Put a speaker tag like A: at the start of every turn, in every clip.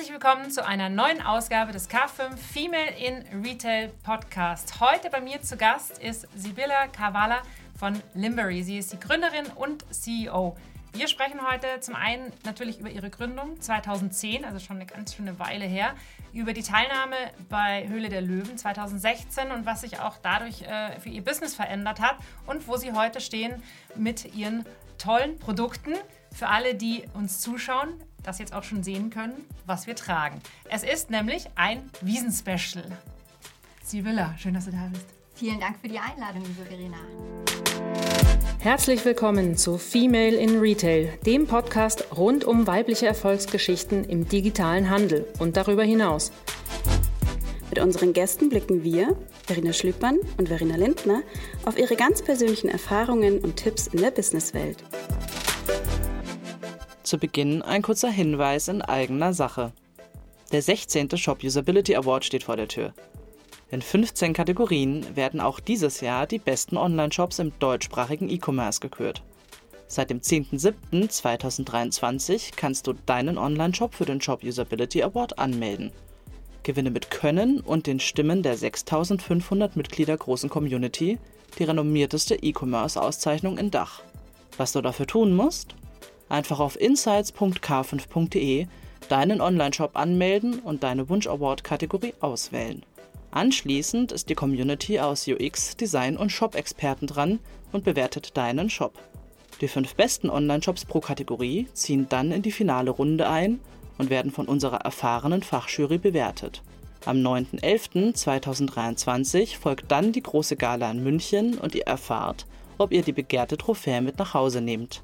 A: Herzlich willkommen zu einer neuen Ausgabe des K5 Female in Retail Podcast. Heute bei mir zu Gast ist Sibylla Kavala von Limbery. Sie ist die Gründerin und CEO. Wir sprechen heute zum einen natürlich über ihre Gründung 2010, also schon eine ganz schöne Weile her, über die Teilnahme bei Höhle der Löwen 2016 und was sich auch dadurch äh, für ihr Business verändert hat und wo sie heute stehen mit ihren tollen Produkten. Für alle, die uns zuschauen, das jetzt auch schon sehen können, was wir tragen. Es ist nämlich ein Wiesenspecial. Sibylla, schön, dass du da bist.
B: Vielen Dank für die Einladung, liebe Verena.
A: Herzlich willkommen zu Female in Retail, dem Podcast rund um weibliche Erfolgsgeschichten im digitalen Handel und darüber hinaus.
B: Mit unseren Gästen blicken wir, Verena Schlüppmann und Verena Lindner, auf ihre ganz persönlichen Erfahrungen und Tipps in der Businesswelt.
C: Zu Beginn ein kurzer Hinweis in eigener Sache. Der 16. Shop Usability Award steht vor der Tür. In 15 Kategorien werden auch dieses Jahr die besten Online-Shops im deutschsprachigen E-Commerce gekürt. Seit dem 10.07.2023 kannst du deinen Online-Shop für den Shop Usability Award anmelden. Gewinne mit Können und den Stimmen der 6500 Mitglieder großen Community die renommierteste E-Commerce-Auszeichnung in Dach. Was du dafür tun musst? Einfach auf insights.k5.de deinen Online-Shop anmelden und deine Wunsch-Award-Kategorie auswählen. Anschließend ist die Community aus UX, Design und Shop-Experten dran und bewertet deinen Shop. Die fünf besten Online-Shops pro Kategorie ziehen dann in die finale Runde ein und werden von unserer erfahrenen Fachjury bewertet. Am 9.11.2023 folgt dann die große Gala in München und ihr erfahrt, ob ihr die begehrte Trophäe mit nach Hause nehmt.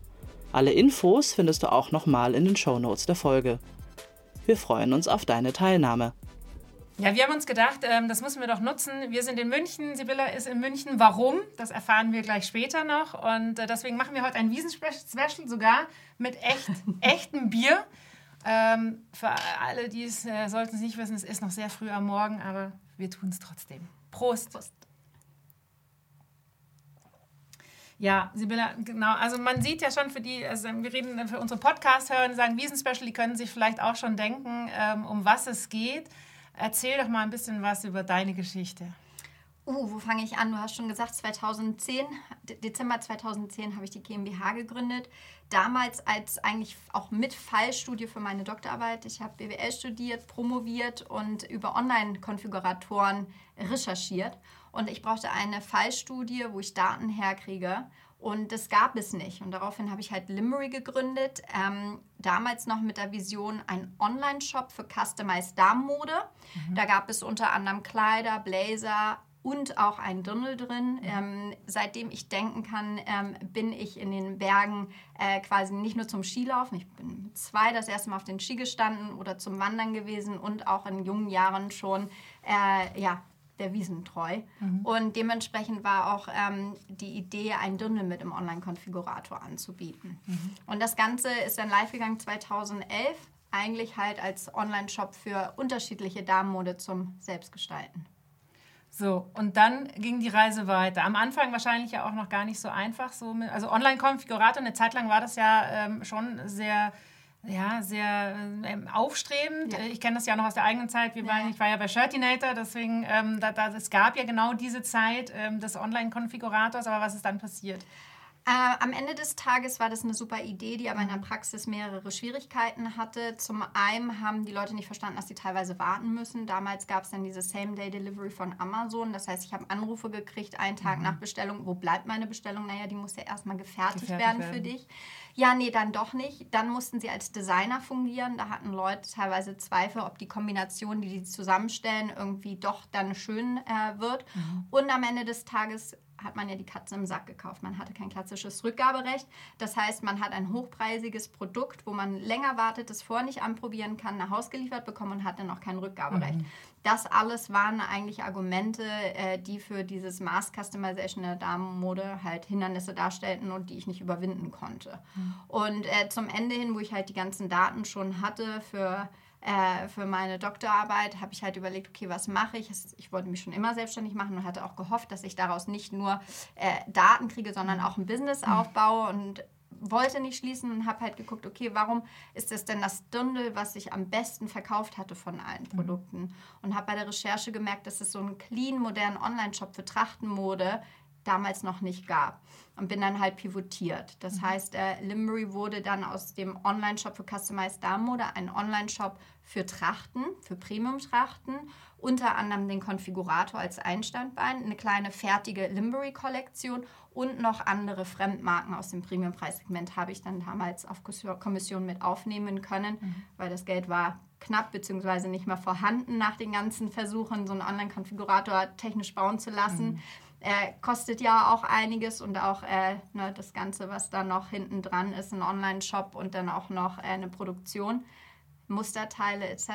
C: Alle Infos findest du auch nochmal in den Shownotes der Folge. Wir freuen uns auf deine Teilnahme.
A: Ja, wir haben uns gedacht, ähm, das müssen wir doch nutzen. Wir sind in München, Sibylla ist in München. Warum? Das erfahren wir gleich später noch. Und äh, deswegen machen wir heute ein Wiesen-Special sogar mit echt, echtem Bier. Ähm, für alle, die es äh, sollten es nicht wissen, es ist noch sehr früh am Morgen, aber wir tun es trotzdem. Prost. Prost. Ja, Sibylla, genau. Also man sieht ja schon für die, also wir reden für unsere Podcast-Hörer, die sagen Wiesen-Special, die können sich vielleicht auch schon denken, ähm, um was es geht. Erzähl doch mal ein bisschen was über deine Geschichte.
B: Uh, wo fange ich an? Du hast schon gesagt, 2010, Dezember 2010 habe ich die GmbH gegründet. Damals als eigentlich auch mit Fallstudie für meine Doktorarbeit. Ich habe BWL studiert, promoviert und über Online-Konfiguratoren recherchiert. Und ich brauchte eine Fallstudie, wo ich Daten herkriege. Und das gab es nicht. Und daraufhin habe ich halt Limbery gegründet. Ähm, damals noch mit der Vision, ein Online-Shop für Customized Damenmode. Mhm. Da gab es unter anderem Kleider, Blazer, und auch ein Dirndl drin. Mhm. Ähm, seitdem ich denken kann, ähm, bin ich in den Bergen äh, quasi nicht nur zum Skilaufen. Ich bin zwei das erste Mal auf den Ski gestanden oder zum Wandern gewesen und auch in jungen Jahren schon äh, ja, der Wiesen treu. Mhm. Und dementsprechend war auch ähm, die Idee, ein Dirndl mit im Online-Konfigurator anzubieten. Mhm. Und das Ganze ist dann live gegangen 2011, eigentlich halt als Online-Shop für unterschiedliche Damenmode zum Selbstgestalten.
A: So, und dann ging die Reise weiter. Am Anfang wahrscheinlich ja auch noch gar nicht so einfach. So mit, also Online-Konfigurator, eine Zeit lang war das ja ähm, schon sehr ja, sehr ähm, aufstrebend. Ja. Ich kenne das ja noch aus der eigenen Zeit. Wir waren, Ich war ja bei Shirtinator, deswegen, ähm, da, da, es gab ja genau diese Zeit ähm, des Online-Konfigurators, aber was ist dann passiert?
B: Äh, am Ende des Tages war das eine super Idee, die aber in der Praxis mehrere Schwierigkeiten hatte. Zum einen haben die Leute nicht verstanden, dass sie teilweise warten müssen. Damals gab es dann diese Same-Day-Delivery von Amazon. Das heißt, ich habe Anrufe gekriegt, einen Tag mhm. nach Bestellung. Wo bleibt meine Bestellung? Naja, die muss ja erstmal gefertigt, gefertigt werden, werden für dich. Ja, nee, dann doch nicht. Dann mussten sie als Designer fungieren. Da hatten Leute teilweise Zweifel, ob die Kombination, die die zusammenstellen, irgendwie doch dann schön äh, wird. Mhm. Und am Ende des Tages hat man ja die Katze im Sack gekauft. Man hatte kein klassisches Rückgaberecht. Das heißt, man hat ein hochpreisiges Produkt, wo man länger wartet, das vorher nicht anprobieren kann, nach Hause geliefert bekommen und hat dann auch kein Rückgaberecht. Mhm. Das alles waren eigentlich Argumente, äh, die für dieses Mass Customization der Damenmode halt Hindernisse darstellten und die ich nicht überwinden konnte. Mhm. Und äh, zum Ende hin, wo ich halt die ganzen Daten schon hatte für äh, für meine Doktorarbeit habe ich halt überlegt, okay, was mache ich? Ich wollte mich schon immer selbstständig machen und hatte auch gehofft, dass ich daraus nicht nur äh, Daten kriege, sondern auch ein Business mhm. aufbaue. Und wollte nicht schließen und habe halt geguckt, okay, warum ist das denn das Dundel, was sich am besten verkauft hatte von allen mhm. Produkten? Und habe bei der Recherche gemerkt, dass es so einen clean, modernen Online-Shop für Trachtenmode damals noch nicht gab. Und bin dann halt pivotiert. Das mhm. heißt, äh, Limbery wurde dann aus dem Online-Shop für Customized Damenmode ein Online-Shop für Trachten, für Premium-Trachten, unter anderem den Konfigurator als Einstandbein, eine kleine fertige Limbery-Kollektion und noch andere Fremdmarken aus dem Premium-Preissegment habe ich dann damals auf Kommission mit aufnehmen können, mhm. weil das Geld war knapp bzw. nicht mehr vorhanden nach den ganzen Versuchen, so einen Online-Konfigurator technisch bauen zu lassen. Mhm. Er kostet ja auch einiges und auch äh, ne, das Ganze, was da noch hinten dran ist, ein Online-Shop und dann auch noch äh, eine Produktion, Musterteile etc.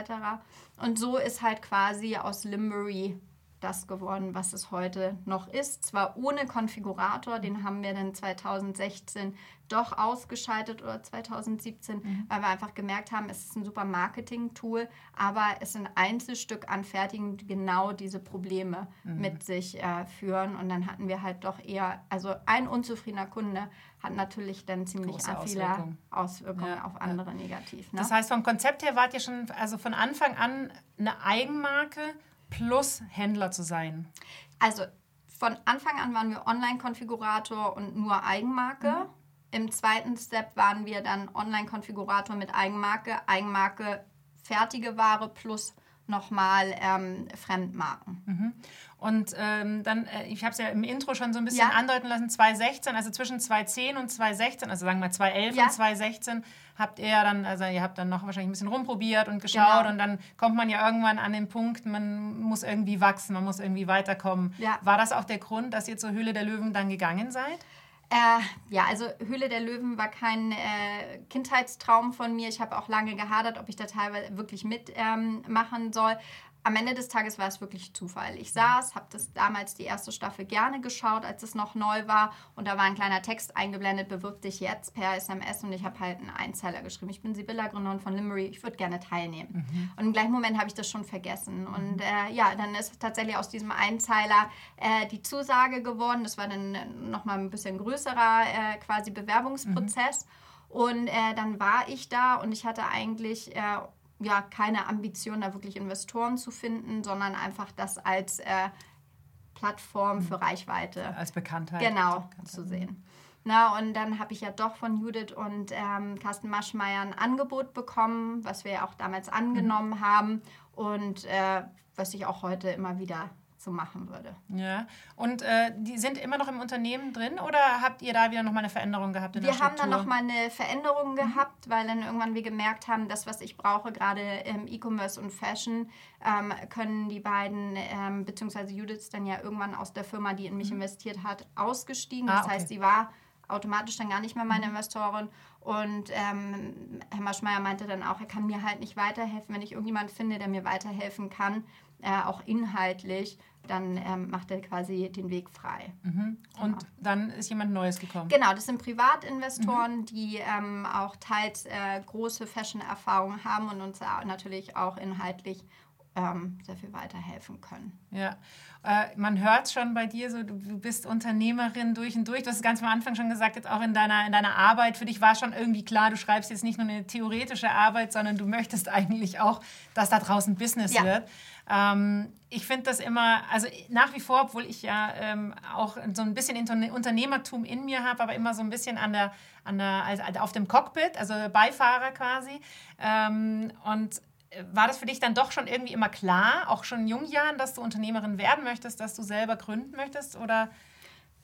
B: Und so ist halt quasi aus Limbury das geworden, was es heute noch ist. Zwar ohne Konfigurator, den haben wir dann 2016 doch ausgeschaltet oder 2017, mhm. weil wir einfach gemerkt haben, es ist ein super Marketing-Tool, aber es sind Einzelstück anfertigen, die genau diese Probleme mhm. mit sich äh, führen. Und dann hatten wir halt doch eher, also ein unzufriedener Kunde hat natürlich dann ziemlich viele Auswirkungen, Auswirkungen ja, auf andere ja. negativ.
A: Ne? Das heißt, vom Konzept her wart ihr schon also von Anfang an eine Eigenmarke plus Händler zu sein?
B: Also von Anfang an waren wir Online-Konfigurator und nur Eigenmarke. Mhm. Im zweiten Step waren wir dann Online-Konfigurator mit Eigenmarke, Eigenmarke fertige Ware plus nochmal ähm, Fremdmarken.
A: Mhm. Und ähm, dann, äh, ich habe es ja im Intro schon so ein bisschen ja. andeuten lassen, 2016, also zwischen 2010 und 2016, also sagen wir 2011 ja. und 2016, habt ihr dann, also ihr habt dann noch wahrscheinlich ein bisschen rumprobiert und geschaut genau. und dann kommt man ja irgendwann an den Punkt, man muss irgendwie wachsen, man muss irgendwie weiterkommen. Ja. War das auch der Grund, dass ihr zur Höhle der Löwen dann gegangen seid?
B: Äh, ja, also Höhle der Löwen war kein äh, Kindheitstraum von mir. Ich habe auch lange gehadert, ob ich da teilweise wirklich mitmachen ähm, soll am Ende des Tages war es wirklich Zufall. Ich saß, habe das damals die erste Staffel gerne geschaut, als es noch neu war. Und da war ein kleiner Text eingeblendet, bewirb dich jetzt per SMS. Und ich habe halt einen Einzeiler geschrieben. Ich bin Sibylla, Gründerin von Limbury. Ich würde gerne teilnehmen. Mhm. Und im gleichen Moment habe ich das schon vergessen. Mhm. Und äh, ja, dann ist tatsächlich aus diesem Einzeiler äh, die Zusage geworden. Das war dann nochmal ein bisschen größerer äh, quasi Bewerbungsprozess. Mhm. Und äh, dann war ich da und ich hatte eigentlich äh, ja keine Ambition, da wirklich Investoren zu finden, sondern einfach das als äh, Plattform für mhm. Reichweite.
A: Als Bekanntheit.
B: Genau, zu sehen. Na, und dann habe ich ja doch von Judith und ähm, Carsten Maschmeyer ein Angebot bekommen, was wir ja auch damals angenommen mhm. haben und äh, was ich auch heute immer wieder so machen würde.
A: Ja, und äh, die sind immer noch im Unternehmen drin oder habt ihr da wieder nochmal eine Veränderung gehabt
B: in wir haben dann nochmal eine Veränderung mhm. gehabt, weil dann irgendwann wir gemerkt haben, das, was ich brauche, gerade im E-Commerce und Fashion, ähm, können die beiden, ähm, beziehungsweise Judith dann ja irgendwann aus der Firma, die in mich mhm. investiert hat, ausgestiegen. Ah, das okay. heißt, sie war automatisch dann gar nicht mehr meine mhm. Investorin. Und ähm, Herr Maschmeyer meinte dann auch, er kann mir halt nicht weiterhelfen, wenn ich irgendjemanden finde, der mir weiterhelfen kann, äh, auch inhaltlich, dann ähm, macht er quasi den Weg frei.
A: Mhm. Und genau. dann ist jemand Neues gekommen?
B: Genau, das sind Privatinvestoren, mhm. die ähm, auch teils äh, große Fashion-Erfahrungen haben und uns natürlich auch inhaltlich ähm, sehr viel weiterhelfen können.
A: Ja, äh, man hört schon bei dir so, du, du, bist Unternehmerin durch und durch. Du hast es ganz am Anfang schon gesagt, jetzt auch in deiner, in deiner Arbeit. Für dich war schon irgendwie klar, du schreibst jetzt nicht nur eine theoretische Arbeit, sondern du möchtest eigentlich auch, dass da draußen Business ja. wird. Ähm, ich finde das immer, also nach wie vor, obwohl ich ja ähm, auch so ein bisschen Unternehmertum in mir habe, aber immer so ein bisschen an der, an der, also auf dem Cockpit, also Beifahrer quasi. Ähm, und war das für dich dann doch schon irgendwie immer klar, auch schon in jungen Jahren, dass du Unternehmerin werden möchtest, dass du selber gründen möchtest? Oder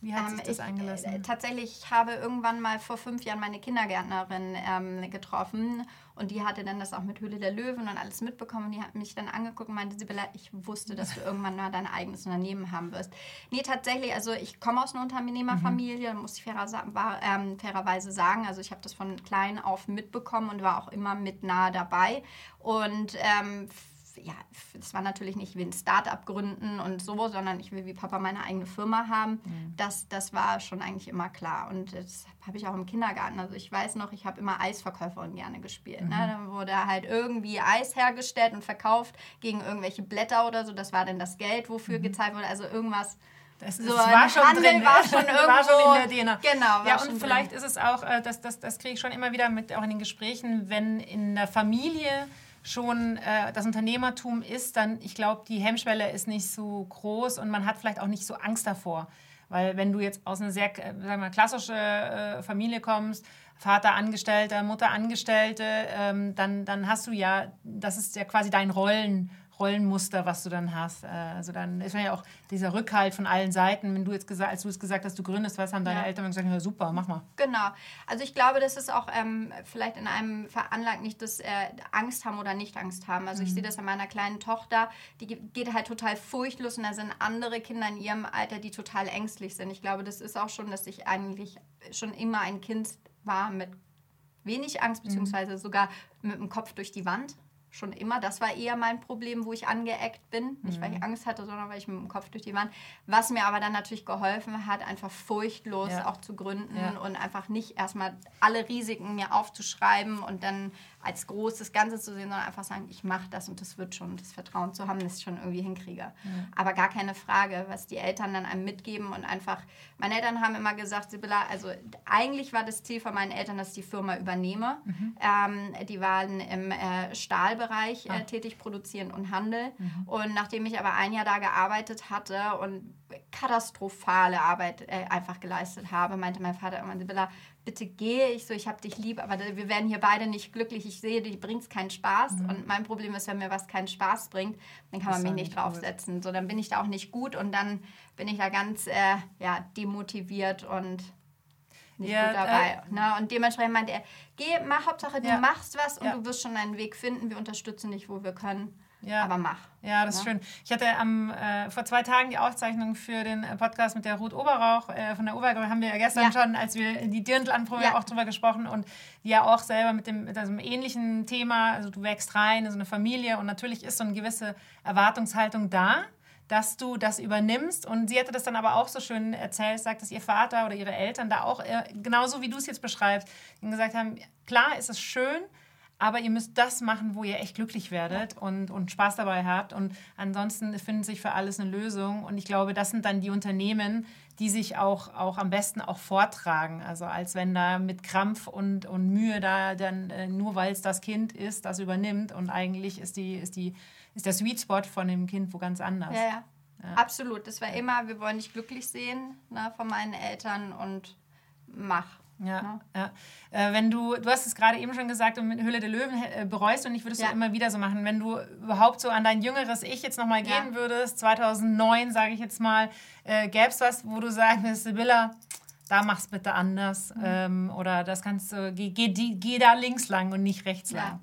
A: wie hat sich ähm, das ich, eingelassen? Äh,
B: tatsächlich, ich habe irgendwann mal vor fünf Jahren meine Kindergärtnerin ähm, getroffen und die hatte dann das auch mit Höhle der Löwen und alles mitbekommen. Und die hat mich dann angeguckt und meinte, Sibylla, ich wusste, dass du irgendwann mal dein eigenes Unternehmen haben wirst. Nee, tatsächlich, also ich komme aus einer Unternehmerfamilie, mhm. muss ich fairer, ähm, fairerweise sagen. Also ich habe das von klein auf mitbekommen und war auch immer mit nah dabei. Und ähm, ja, das war natürlich nicht wie ein Start-up gründen und so, sondern ich will wie Papa meine eigene Firma haben. Mhm. Das, das war schon eigentlich immer klar. Und das habe ich auch im Kindergarten. Also ich weiß noch, ich habe immer Eisverkäuferin gerne gespielt. Ne? Mhm. Ne? Dann wurde halt irgendwie Eis hergestellt und verkauft gegen irgendwelche Blätter oder so. Das war dann das Geld, wofür mhm. gezahlt wurde. Also irgendwas
A: Das,
B: So,
A: das war schon
B: Handel
A: drin.
B: war schon
A: war schon in
B: irgendwo-
A: der DNA.
B: Genau, war
A: Ja, und
B: drin.
A: vielleicht ist es auch, äh, das, das, das kriege ich schon immer wieder mit, auch in den Gesprächen, wenn in der Familie schon äh, das Unternehmertum ist, dann, ich glaube, die Hemmschwelle ist nicht so groß und man hat vielleicht auch nicht so Angst davor. Weil wenn du jetzt aus einer sehr äh, sagen wir, klassische äh, Familie kommst, Vater Angestellter, Mutter Angestellte, ähm, dann, dann hast du ja, das ist ja quasi dein Rollen, Rollenmuster, was du dann hast. Äh, Also dann ist ja auch dieser Rückhalt von allen Seiten. Wenn du jetzt gesagt, als du es gesagt hast, du gründest was, haben deine
B: Ja.
A: Eltern gesagt, ja, super, mach mal.
B: Genau. Also ich glaube, das ist auch ähm, vielleicht in einem veranlagt, nicht das äh, Angst haben oder nicht Angst haben. Also ich sehe das an meiner kleinen Tochter, die ge- geht halt total furchtlos und da sind andere Kinder in ihrem Alter, die total ängstlich sind. Ich glaube, das ist auch schon, dass ich eigentlich schon immer ein Kind war mit wenig Angst, beziehungsweise sogar mit dem Kopf durch die Wand. Schon immer. Das war eher mein Problem, wo ich angeeckt bin. Nicht, weil ich Angst hatte, sondern weil ich mit dem Kopf durch die Wand. Was mir aber dann natürlich geholfen hat, einfach furchtlos
A: Ja.
B: auch zu gründen
A: Ja.
B: und einfach nicht erstmal alle Risiken mir aufzuschreiben und dann als großes Ganze zu sehen, sondern einfach sagen, ich mache das und das wird schon. Das Vertrauen zu haben, dass ich schon irgendwie hinkriege. Aber gar keine Frage, was die Eltern dann einem mitgeben und einfach, meine Eltern haben immer gesagt, Sibylla, also eigentlich war das Ziel von meinen Eltern, dass ich die Firma übernehme. Ähm, die waren im äh, Stahlbereich äh, tätig, produzieren und Handel. Und nachdem ich aber ein Jahr da gearbeitet hatte und katastrophale Arbeit äh, einfach geleistet habe, meinte mein Vater irgendwann, Sibylla, bitte gehe ich so, ich habe dich lieb, aber wir werden hier beide nicht glücklich. Ich sehe, dir bringt keinen Spaß. Und mein Problem ist, wenn mir was keinen Spaß bringt, dann kann man
A: Ist
B: mich nicht
A: nicht gut.
B: draufsetzen. So, dann bin ich da auch nicht gut und dann bin ich da ganz äh, ja, demotiviert und nicht
A: Ja,
B: gut dabei. ne? Und dementsprechend meinte er, geh, mach Hauptsache, du
A: Ja.
B: machst was und
A: Ja.
B: du wirst schon einen Weg finden. Wir unterstützen dich, wo wir können.
A: Ja.
B: Aber mach.
A: Ja, das ist
B: Ja.
A: schön. Ich hatte am, äh, vor zwei Tagen die Aufzeichnung für den äh, Podcast mit der Ruth Oberrauch äh, von der Obergruppe. Haben wir ja gestern schon, als wir die Dirndl-Anprobe
B: Ja.
A: auch drüber gesprochen und die ja auch selber mit dem mit einem ähnlichen Thema, also du wächst rein in so eine Familie und natürlich ist so eine gewisse Erwartungshaltung da dass du das übernimmst. Und sie hatte das dann aber auch so schön erzählt, sagt, dass ihr Vater oder ihre Eltern da auch, äh, genauso wie du es jetzt beschreibst, ihnen gesagt haben, klar ist es schön, aber ihr müsst das machen, wo ihr echt glücklich werdet und, und Spaß dabei habt. Und ansonsten findet sich für alles eine Lösung. Und ich glaube, das sind dann die Unternehmen, die sich auch, auch am besten auch vortragen. Also als wenn da mit Krampf und, und Mühe da dann, äh, nur weil es das Kind ist, das übernimmt. Und eigentlich ist, die, ist, die, ist der Sweet Spot von dem Kind wo ganz anders.
B: Ja, ja. Absolut. Das war immer, wir wollen dich glücklich sehen ne, von meinen Eltern und mach.
A: Ja, ja. Äh, wenn du, du hast es gerade eben schon gesagt, und mit Höhle der Löwen äh, bereust du nicht, würdest
B: Ja.
A: du immer wieder so machen. Wenn du überhaupt so an dein jüngeres Ich jetzt nochmal
B: Ja.
A: gehen würdest, 2009, sage ich jetzt mal, äh, gäbe es was, wo du sagen würdest, Sibylla, da mach's bitte anders.
B: Mhm.
A: Ähm, oder das kannst du, geh, geh, geh da links lang und nicht rechts
B: Ja.
A: lang.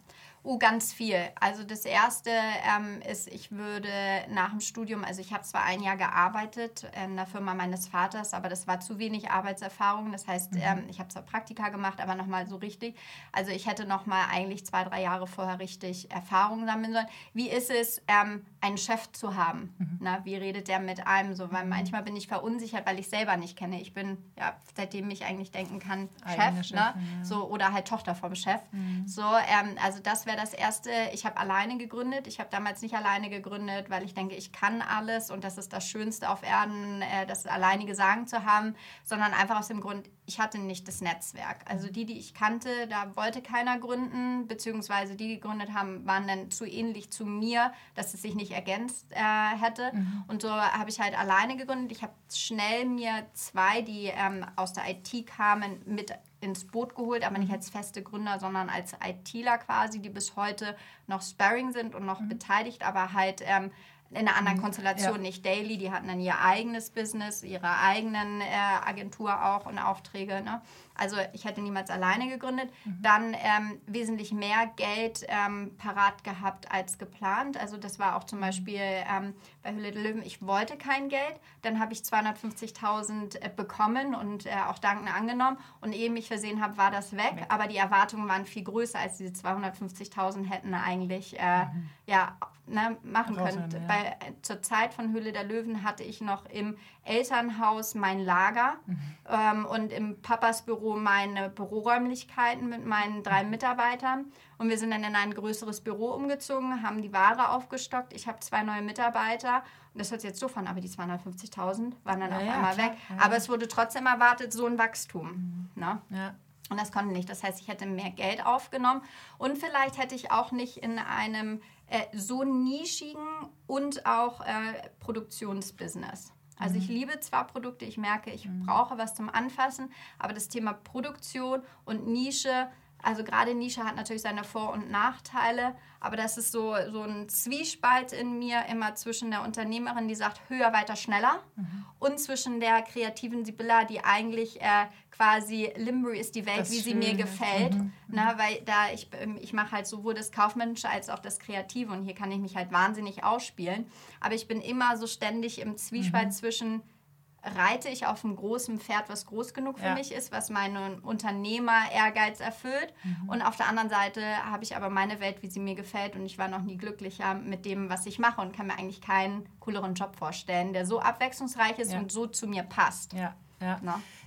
B: Oh, ganz viel. Also das Erste ähm, ist, ich würde nach dem Studium, also ich habe zwar ein Jahr gearbeitet in der Firma meines Vaters, aber das war zu wenig Arbeitserfahrung. Das heißt, ähm, ich habe zwar Praktika gemacht, aber nochmal so richtig. Also ich hätte nochmal eigentlich zwei, drei Jahre vorher richtig Erfahrung sammeln sollen. Wie ist es, ähm, einen Chef zu haben? Na, wie redet der mit einem so? Weil manchmal bin ich verunsichert, weil ich selber nicht kenne. Ich bin, ja, seitdem ich eigentlich denken kann,
A: Eigene
B: Chef, ne?
A: Ja.
B: So, oder halt Tochter vom Chef. So, ähm, also das wäre das Erste. Ich habe alleine gegründet. Ich habe damals nicht alleine gegründet, weil ich denke, ich kann alles und das ist das Schönste auf Erden, äh, das alleinige Sagen zu haben, sondern einfach aus dem Grund, ich hatte nicht das Netzwerk. Also die, die ich kannte, da wollte keiner gründen, beziehungsweise die, die gegründet haben, waren dann zu ähnlich zu mir, dass es sich nicht ergänzt äh, hätte. Und so habe ich halt alleine gegründet. Ich habe schnell mir zwei, die ähm, aus der IT kamen, mit ins Boot geholt, aber nicht als feste Gründer, sondern als ITler quasi, die bis heute noch Sparring sind und noch beteiligt, aber halt ähm, in einer anderen Konstellation,
A: Ja.
B: nicht daily. Die hatten dann ihr eigenes Business, ihre eigenen äh, Agentur auch und Aufträge. Ne? Also ich hätte niemals alleine gegründet. Dann ähm, wesentlich mehr Geld ähm, parat gehabt als geplant. Also das war auch zum Beispiel ähm, bei Hülle der Löwen, ich wollte kein Geld. Dann habe ich 250.000 äh, bekommen und äh, auch dankend angenommen. Und ehe ich mich versehen habe, war das weg. Aber die Erwartungen waren viel größer als diese 250.000 hätten eigentlich äh, ja ne, machen könnt.
A: ja.
B: Bei, äh, zur Zeit von Höhle der Löwen hatte ich noch im Elternhaus mein Lager
A: Mhm.
B: ähm, und im Papas Büro meine Büroräumlichkeiten mit meinen drei Mitarbeitern. Und wir sind dann in ein größeres Büro umgezogen, haben die Ware aufgestockt. Ich habe zwei neue Mitarbeiter. Und das hört sich jetzt so von, aber die 250.000 waren dann
A: Ja,
B: auf
A: ja,
B: einmal
A: klar.
B: weg. Aber es wurde trotzdem erwartet, so ein Wachstum. Ne?
A: Ja.
B: Und das konnte nicht. Das heißt, ich hätte mehr Geld aufgenommen. Und vielleicht hätte ich auch nicht in einem äh, so nischigen und auch äh, Produktionsbusiness. Also ich liebe zwar Produkte, ich merke, ich brauche was zum Anfassen, aber das Thema Produktion und Nische, also gerade Nische hat natürlich seine Vor- und Nachteile, aber das ist so, so ein Zwiespalt in mir immer zwischen der Unternehmerin, die sagt höher, weiter, schneller und zwischen der kreativen Sibylla, die eigentlich äh, quasi Limbury ist die Welt,
A: Das
B: wie sie mir gefällt. Na, weil da ich, ähm, ich mache halt sowohl das Kaufmännische als auch das Kreative und hier kann ich mich halt wahnsinnig ausspielen. Aber ich bin immer so ständig im Zwiespalt zwischen reite ich auf einem großen Pferd, was groß genug für
A: Ja.
B: mich ist, was meinen Unternehmer-Ehrgeiz erfüllt. Und auf der anderen Seite habe ich aber meine Welt, wie sie mir gefällt. Und ich war noch nie glücklicher mit dem, was ich mache und kann mir eigentlich keinen cooleren Job vorstellen, der so abwechslungsreich ist
A: Ja.
B: und so zu mir passt.
A: Ja, ja.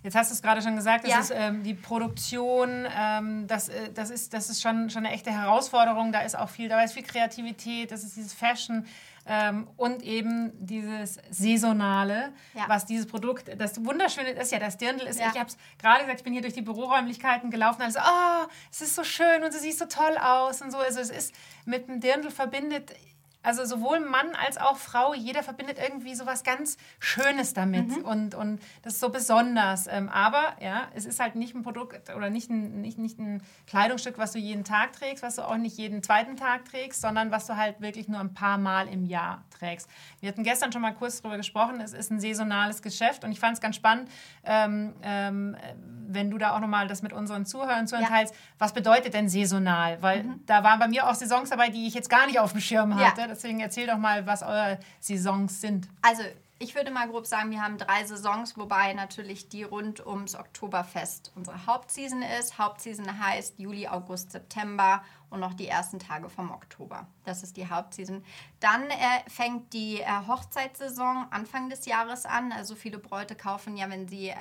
A: Jetzt hast du es gerade schon gesagt, das
B: Ja.
A: ist ähm, die Produktion, ähm, das, äh, das ist, das ist schon, schon eine echte Herausforderung. Da ist auch viel, da ist viel Kreativität, das ist dieses Fashion ähm, und eben dieses Saisonale,
B: Ja.
A: was dieses Produkt, das Wunderschöne ist ja, das Dirndl ist,
B: Ja.
A: ich habe es gerade gesagt, ich bin hier durch die Büroräumlichkeiten gelaufen, also, oh, es ist so schön und du siehst so toll aus und so. Also es ist mit dem Dirndl verbindet also sowohl Mann als auch Frau, jeder verbindet irgendwie so was ganz Schönes damit
B: Mhm.
A: und, und das ist so besonders. Ähm, aber ja, es ist halt nicht ein Produkt oder nicht ein, nicht, nicht ein Kleidungsstück, was du jeden Tag trägst, was du auch nicht jeden zweiten Tag trägst, sondern was du halt wirklich nur ein paar Mal im Jahr trägst. Wir hatten gestern schon mal kurz darüber gesprochen, es ist ein saisonales Geschäft und ich fand es ganz spannend, ähm, ähm, wenn du da auch nochmal das mit unseren Zuhörern zu
B: Ja. Mhm.
A: teilst, was bedeutet denn saisonal? Weil da waren bei mir auch Saisons dabei, die ich jetzt gar nicht auf dem Schirm
B: Ja.
A: Deswegen erzähl doch mal, was eure Saisons sind.
B: Also, ich würde mal grob sagen, wir haben drei Saisons, wobei natürlich die rund ums Oktoberfest unsere Hauptseason ist. Hauptseason heißt Juli, August, September und noch die ersten Tage vom Oktober. Das ist die Hauptseason. Dann äh, fängt die äh, Hochzeitssaison Anfang des Jahres an. Also viele Bräute kaufen ja, wenn sie äh,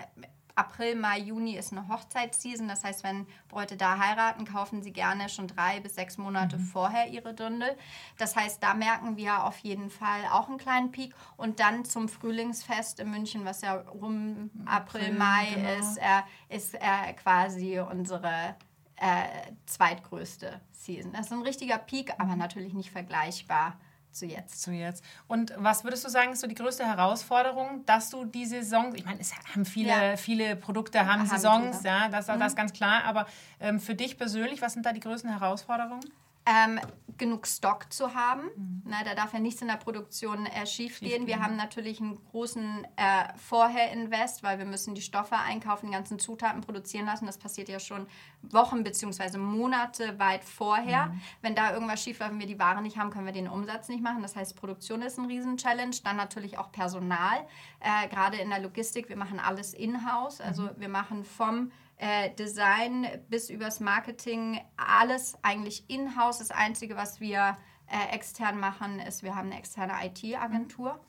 B: April, Mai, Juni ist eine Hochzeitsseason. Das heißt, wenn Bräute da heiraten, kaufen sie gerne schon drei bis sechs Monate vorher ihre Dündel. Das heißt, da merken wir auf jeden Fall auch einen kleinen Peak. Und dann zum Frühlingsfest in München, was ja rum April,
A: April,
B: Mai
A: genau.
B: ist, äh, ist äh, quasi unsere äh, zweitgrößte Season. Das ist ein richtiger Peak, aber natürlich nicht vergleichbar zu jetzt.
A: Zu jetzt. Und was würdest du sagen, ist so die größte Herausforderung, dass du die Saisons, ich meine, es haben viele,
B: Ja.
A: viele Produkte haben,
B: Haben
A: Saisons,
B: viele.
A: ja, das, das ist ganz klar, aber ähm, für dich persönlich, was sind da die größten Herausforderungen?
B: Ähm, genug Stock zu haben. Na, da darf ja nichts in der Produktion äh, schief gehen. Wir haben natürlich einen großen äh, Vorher-Invest, weil wir müssen die Stoffe einkaufen, die ganzen Zutaten produzieren lassen. Das passiert ja schon Wochen bzw. Monate weit vorher. Wenn da irgendwas schief läuft und wir die Ware nicht haben, können wir den Umsatz nicht machen. Das heißt, Produktion ist ein Riesen-Challenge. Dann natürlich auch Personal, äh, gerade in der Logistik. Wir machen alles in-house. Also wir machen vom äh, Design bis übers Marketing, alles eigentlich in-house. Das Einzige, was wir äh, extern machen, ist, wir haben eine externe IT-Agentur.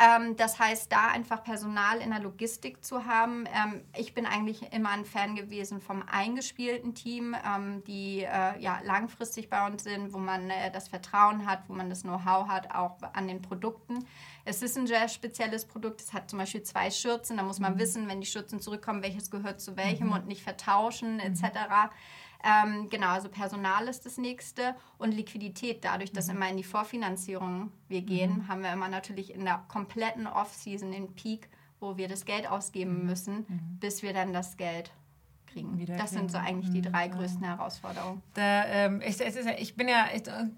B: Ähm, das heißt, da einfach Personal in der Logistik zu haben. Ähm, ich bin eigentlich immer ein Fan gewesen vom eingespielten Team, ähm, die äh, ja, langfristig bei uns sind, wo man äh, das Vertrauen hat, wo man das Know-how hat, auch an den Produkten. Es ist ein sehr spezielles Produkt. Es hat zum Beispiel zwei Schürzen. Da muss man wissen, wenn die Schürzen zurückkommen, welches gehört zu welchem und nicht vertauschen etc. Ähm, genau, also Personal ist das nächste und Liquidität. Dadurch, dass immer in die Vorfinanzierung wir gehen, haben wir immer natürlich in der kompletten Off-Season den Peak, wo wir das Geld ausgeben müssen, bis wir dann das Geld kriegen.
A: Wieder
B: das sind so
A: kriegen.
B: eigentlich die drei größten Herausforderungen.
A: Da, ähm, ich, ist, ja- ich bin ja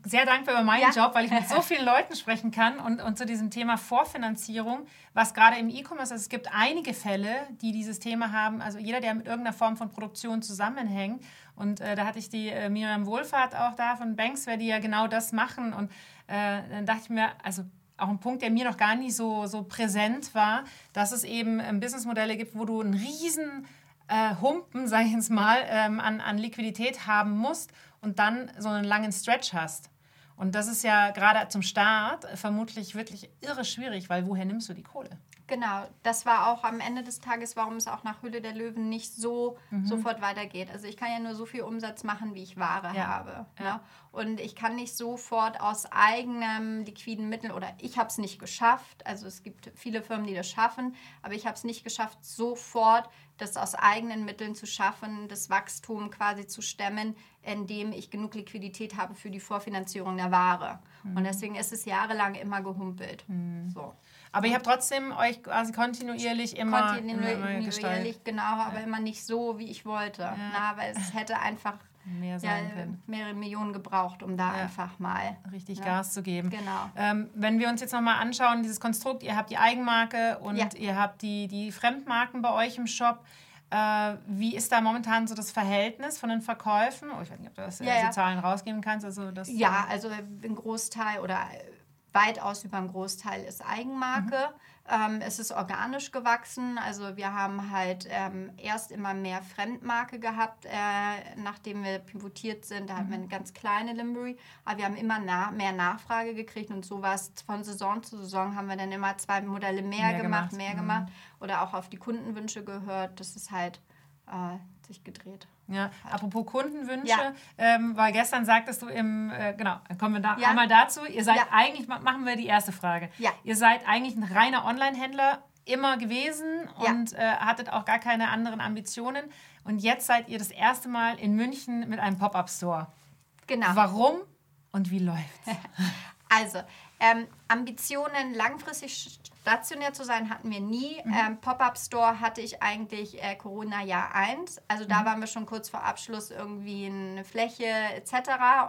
A: sehr dankbar über meinen
B: Ja.
A: Job, weil ich mit so vielen Leuten sprechen kann und, und zu diesem Thema Vorfinanzierung, was gerade im E-Commerce, also es gibt einige Fälle, die dieses Thema haben, also jeder, der mit irgendeiner Form von Produktion zusammenhängt. Und äh, da hatte ich die äh, Miriam Wohlfahrt auch da von Banksware, die ja genau das machen. Und äh, dann dachte ich mir, also auch ein Punkt, der mir noch gar nicht so, so präsent war, dass es eben ähm, Businessmodelle gibt, wo du einen riesen äh, Humpen, sag ich jetzt mal, ähm, an, an Liquidität haben musst und dann so einen langen Stretch hast. Und das ist ja gerade zum Start vermutlich wirklich irre schwierig, weil woher nimmst du die Kohle?
B: Genau, das war auch am Ende des Tages, warum es auch nach Hülle der Löwen nicht so mhm. sofort weitergeht. Also ich kann ja nur so viel Umsatz machen, wie ich Ware ja. habe. Ja. Ne? Und ich kann nicht sofort aus eigenem liquiden Mittel oder ich habe es nicht geschafft. Also es gibt viele Firmen, die das schaffen, aber ich habe es nicht geschafft, sofort das aus eigenen Mitteln zu schaffen, das Wachstum quasi zu stemmen, indem ich genug Liquidität habe für die Vorfinanzierung der Ware. Mhm. Und deswegen ist es jahrelang immer gehumpelt. Mhm. So.
A: Aber ihr habt trotzdem euch quasi kontinuierlich immer,
B: kontinuierlich, immer, immer genau, aber ja. immer nicht so, wie ich wollte. Ja. Na, weil es hätte einfach mehr sein ja, können. mehrere Millionen gebraucht, um da ja. einfach mal
A: richtig ne? Gas zu geben.
B: Genau.
A: Ähm, wenn wir uns jetzt nochmal anschauen, dieses Konstrukt, ihr habt die Eigenmarke und ja. ihr habt die, die Fremdmarken bei euch im Shop. Äh, wie ist da momentan so das Verhältnis von den Verkäufen? Oh, ich weiß nicht, ob du das, ja, diese Zahlen rausgeben kannst. Also das,
B: ja, also ein Großteil oder weitaus über einen Großteil ist Eigenmarke. Mhm. Ähm, es ist organisch gewachsen. Also wir haben halt ähm, erst immer mehr Fremdmarke gehabt, äh, nachdem wir pivotiert sind. Da mhm. hatten wir eine ganz kleine Limbury. Aber wir haben immer na mehr Nachfrage gekriegt und so war es von Saison zu Saison haben wir dann immer zwei Modelle mehr, mehr gemacht, gemacht, mehr mhm. gemacht oder auch auf die Kundenwünsche gehört. Das ist halt äh, sich gedreht.
A: Ja, apropos Kundenwünsche, ja. ähm, weil gestern sagtest du im, äh, genau, kommen wir da ja. einmal dazu. Ihr seid ja. eigentlich, machen wir die erste Frage. Ja. Ihr seid eigentlich ein reiner Online-Händler immer gewesen und äh, hattet auch gar keine anderen Ambitionen. Und jetzt seid ihr das erste Mal in München mit einem Pop-Up-Store. Genau. Warum und wie läuft's?
B: also, ähm, Ambitionen langfristig Stationär zu sein hatten wir nie. Mhm. Ähm, Pop-up-Store hatte ich eigentlich äh, Corona-Jahr 1. Also da mhm. waren wir schon kurz vor Abschluss irgendwie eine Fläche etc.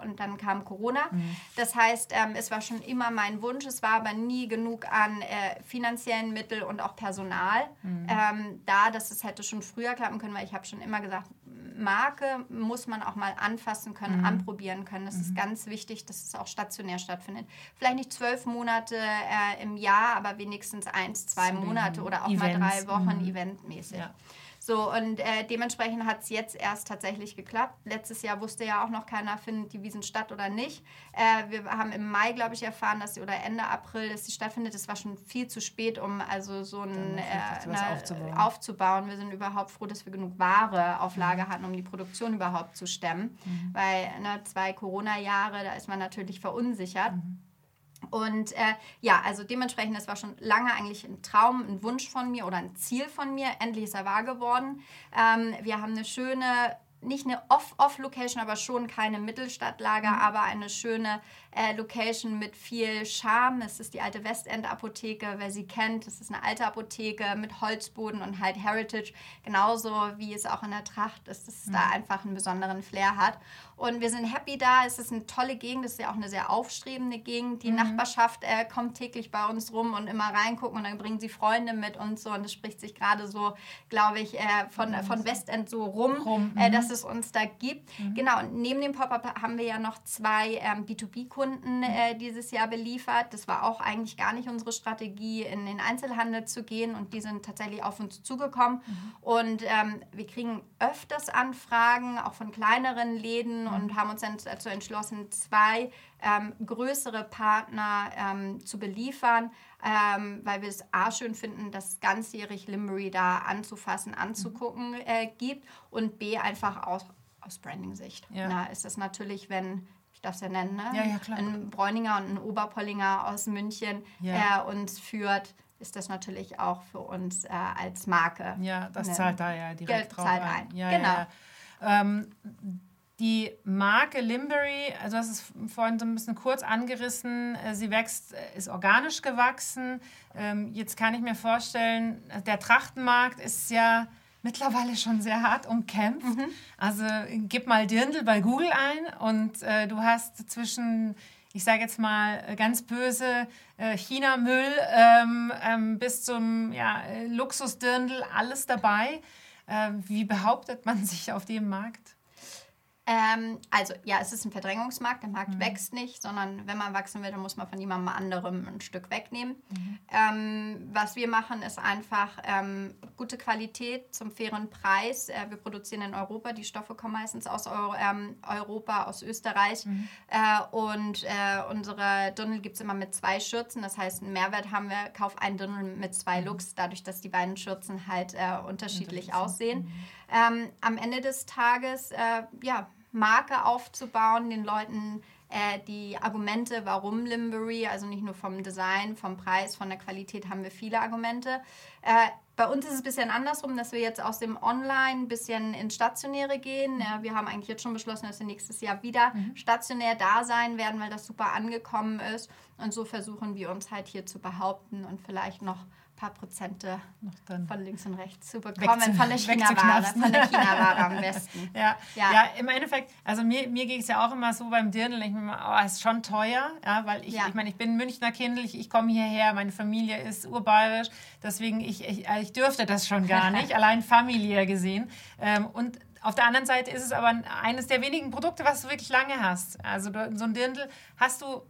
B: Und dann kam Corona. Mhm. Das heißt, ähm, es war schon immer mein Wunsch. Es war aber nie genug an äh, finanziellen Mitteln und auch Personal mhm. ähm, da, dass es hätte schon früher klappen können, weil ich habe schon immer gesagt, Marke muss man auch mal anfassen können, mhm. anprobieren können. Das mhm. ist ganz wichtig, dass es auch stationär stattfindet. Vielleicht nicht zwölf Monate äh, im Jahr, aber wenigstens eins, zwei Monate oder auch Events. mal drei Wochen mhm. eventmäßig. Ja. So, und äh, dementsprechend hat es jetzt erst tatsächlich geklappt. Letztes Jahr wusste ja auch noch keiner, findet die Wiesen statt oder nicht. Äh, wir haben im Mai, glaube ich, erfahren, dass sie oder Ende April, dass sie stattfindet. Es war schon viel zu spät, um also so ein, äh, eine, aufzubauen. aufzubauen. Wir sind überhaupt froh, dass wir genug Ware auf Lager mhm. hatten, um die Produktion überhaupt zu stemmen. Mhm. Weil ne, zwei Corona-Jahre, da ist man natürlich verunsichert. Mhm. Und äh, ja, also dementsprechend, das war schon lange eigentlich ein Traum, ein Wunsch von mir oder ein Ziel von mir. Endlich ist er wahr geworden. Ähm, wir haben eine schöne nicht eine Off-Off-Location, aber schon keine Mittelstadtlager, mhm. aber eine schöne äh, Location mit viel Charme. Es ist die alte Westend-Apotheke, wer sie kennt. Es ist eine alte Apotheke mit Holzboden und halt Heritage, genauso wie es auch in der Tracht ist, dass es mhm. da einfach einen besonderen Flair hat. Und wir sind happy da. Es ist eine tolle Gegend. Es ist ja auch eine sehr aufstrebende Gegend. Die mhm. Nachbarschaft äh, kommt täglich bei uns rum und immer reingucken und dann bringen sie Freunde mit und so. Und es spricht sich gerade so, glaube ich, äh, von, mhm. von Westend so rum, rum. Äh, dass mhm. es uns da gibt. Mhm. Genau. Und neben dem Pop-up haben wir ja noch zwei ähm, B2B-Kunden äh, dieses Jahr beliefert. Das war auch eigentlich gar nicht unsere Strategie, in den Einzelhandel zu gehen. Und die sind tatsächlich auf uns zugekommen. Mhm. Und ähm, wir kriegen öfters Anfragen, auch von kleineren Läden mhm. und haben uns dann dazu entschlossen, zwei ähm, größere Partner ähm, zu beliefern, ähm, weil wir es A schön finden, dass ganzjährig Limbury da anzufassen, anzugucken mhm. äh, gibt und B einfach aus, aus Branding-Sicht. Ja. ist das natürlich, wenn ich darf es ja nennen, ne?
A: ja, ja, klar.
B: ein Bräuninger und ein Oberpollinger aus München ja. äh, uns führt, ist das natürlich auch für uns äh, als Marke.
A: Ja, das ne? zahlt da ja direkt
B: Geld drauf zahlt ein. ein.
A: Ja, genau. Ähm, die Marke Limbury, also das ist vorhin so ein bisschen kurz angerissen, äh, sie wächst, äh, ist organisch gewachsen. Ähm, jetzt kann ich mir vorstellen, der Trachtenmarkt ist ja mittlerweile schon sehr hart umkämpft. Mhm. Also gib mal Dirndl bei Google ein und äh, du hast zwischen, ich sage jetzt mal ganz böse, äh, China-Müll ähm, ähm, bis zum ja, Luxusdirndl, alles dabei. Äh, wie behauptet man sich auf dem Markt?
B: Ähm, also ja, es ist ein Verdrängungsmarkt, der Markt
A: Mhm.
B: wächst nicht, sondern wenn man wachsen will, dann muss man von jemandem anderem ein Stück wegnehmen.
A: Mhm.
B: Ähm, was wir machen, ist einfach ähm, gute Qualität zum fairen Preis. Äh, wir produzieren in Europa, die Stoffe kommen meistens aus Eu ähm, Europa, aus Österreich.
A: Mhm.
B: Äh, und äh, unsere Dirndl gibt es immer mit zwei Schürzen. Das heißt, einen Mehrwert haben wir, kauf einen Dirndl mit zwei Looks, dadurch, dass die beiden Schürzen halt äh, unterschiedlich aussehen. Ähm, am Ende des Tages, äh, ja, Marke aufzubauen, den Leuten äh, die Argumente, warum Limbury, also nicht nur vom Design, vom Preis, von der Qualität haben wir viele Argumente. Äh, bei uns ist es ein bisschen andersrum, dass wir jetzt aus dem Online ein bisschen ins Stationäre gehen. Äh, wir haben eigentlich jetzt schon beschlossen, dass wir nächstes Jahr wieder stationär da sein werden, weil das super angekommen ist. Und so versuchen wir uns halt hier zu behaupten und vielleicht noch paar Prozente von links und rechts zu bekommen. Von der China-Ware,
A: wegzuknapsen.
B: von der China-Ware am besten.
A: Ja,
B: Ja.
A: ja. im Endeffekt, also mir, mir ging es ja auch immer so beim Dirndl, ich immer, oh, ist schon teuer, ja, weil ich,
B: Ja.
A: ich meine, ich bin Münchner Kindl, ich, ich komme hierher, meine Familie ist urbayerisch, deswegen ich, ich, ich dürfte das schon gar nicht, allein familiär gesehen. Ähm, und auf der anderen Seite ist es aber eines der wenigen Produkte, was du wirklich lange hast. Also so ein Dirndl hast du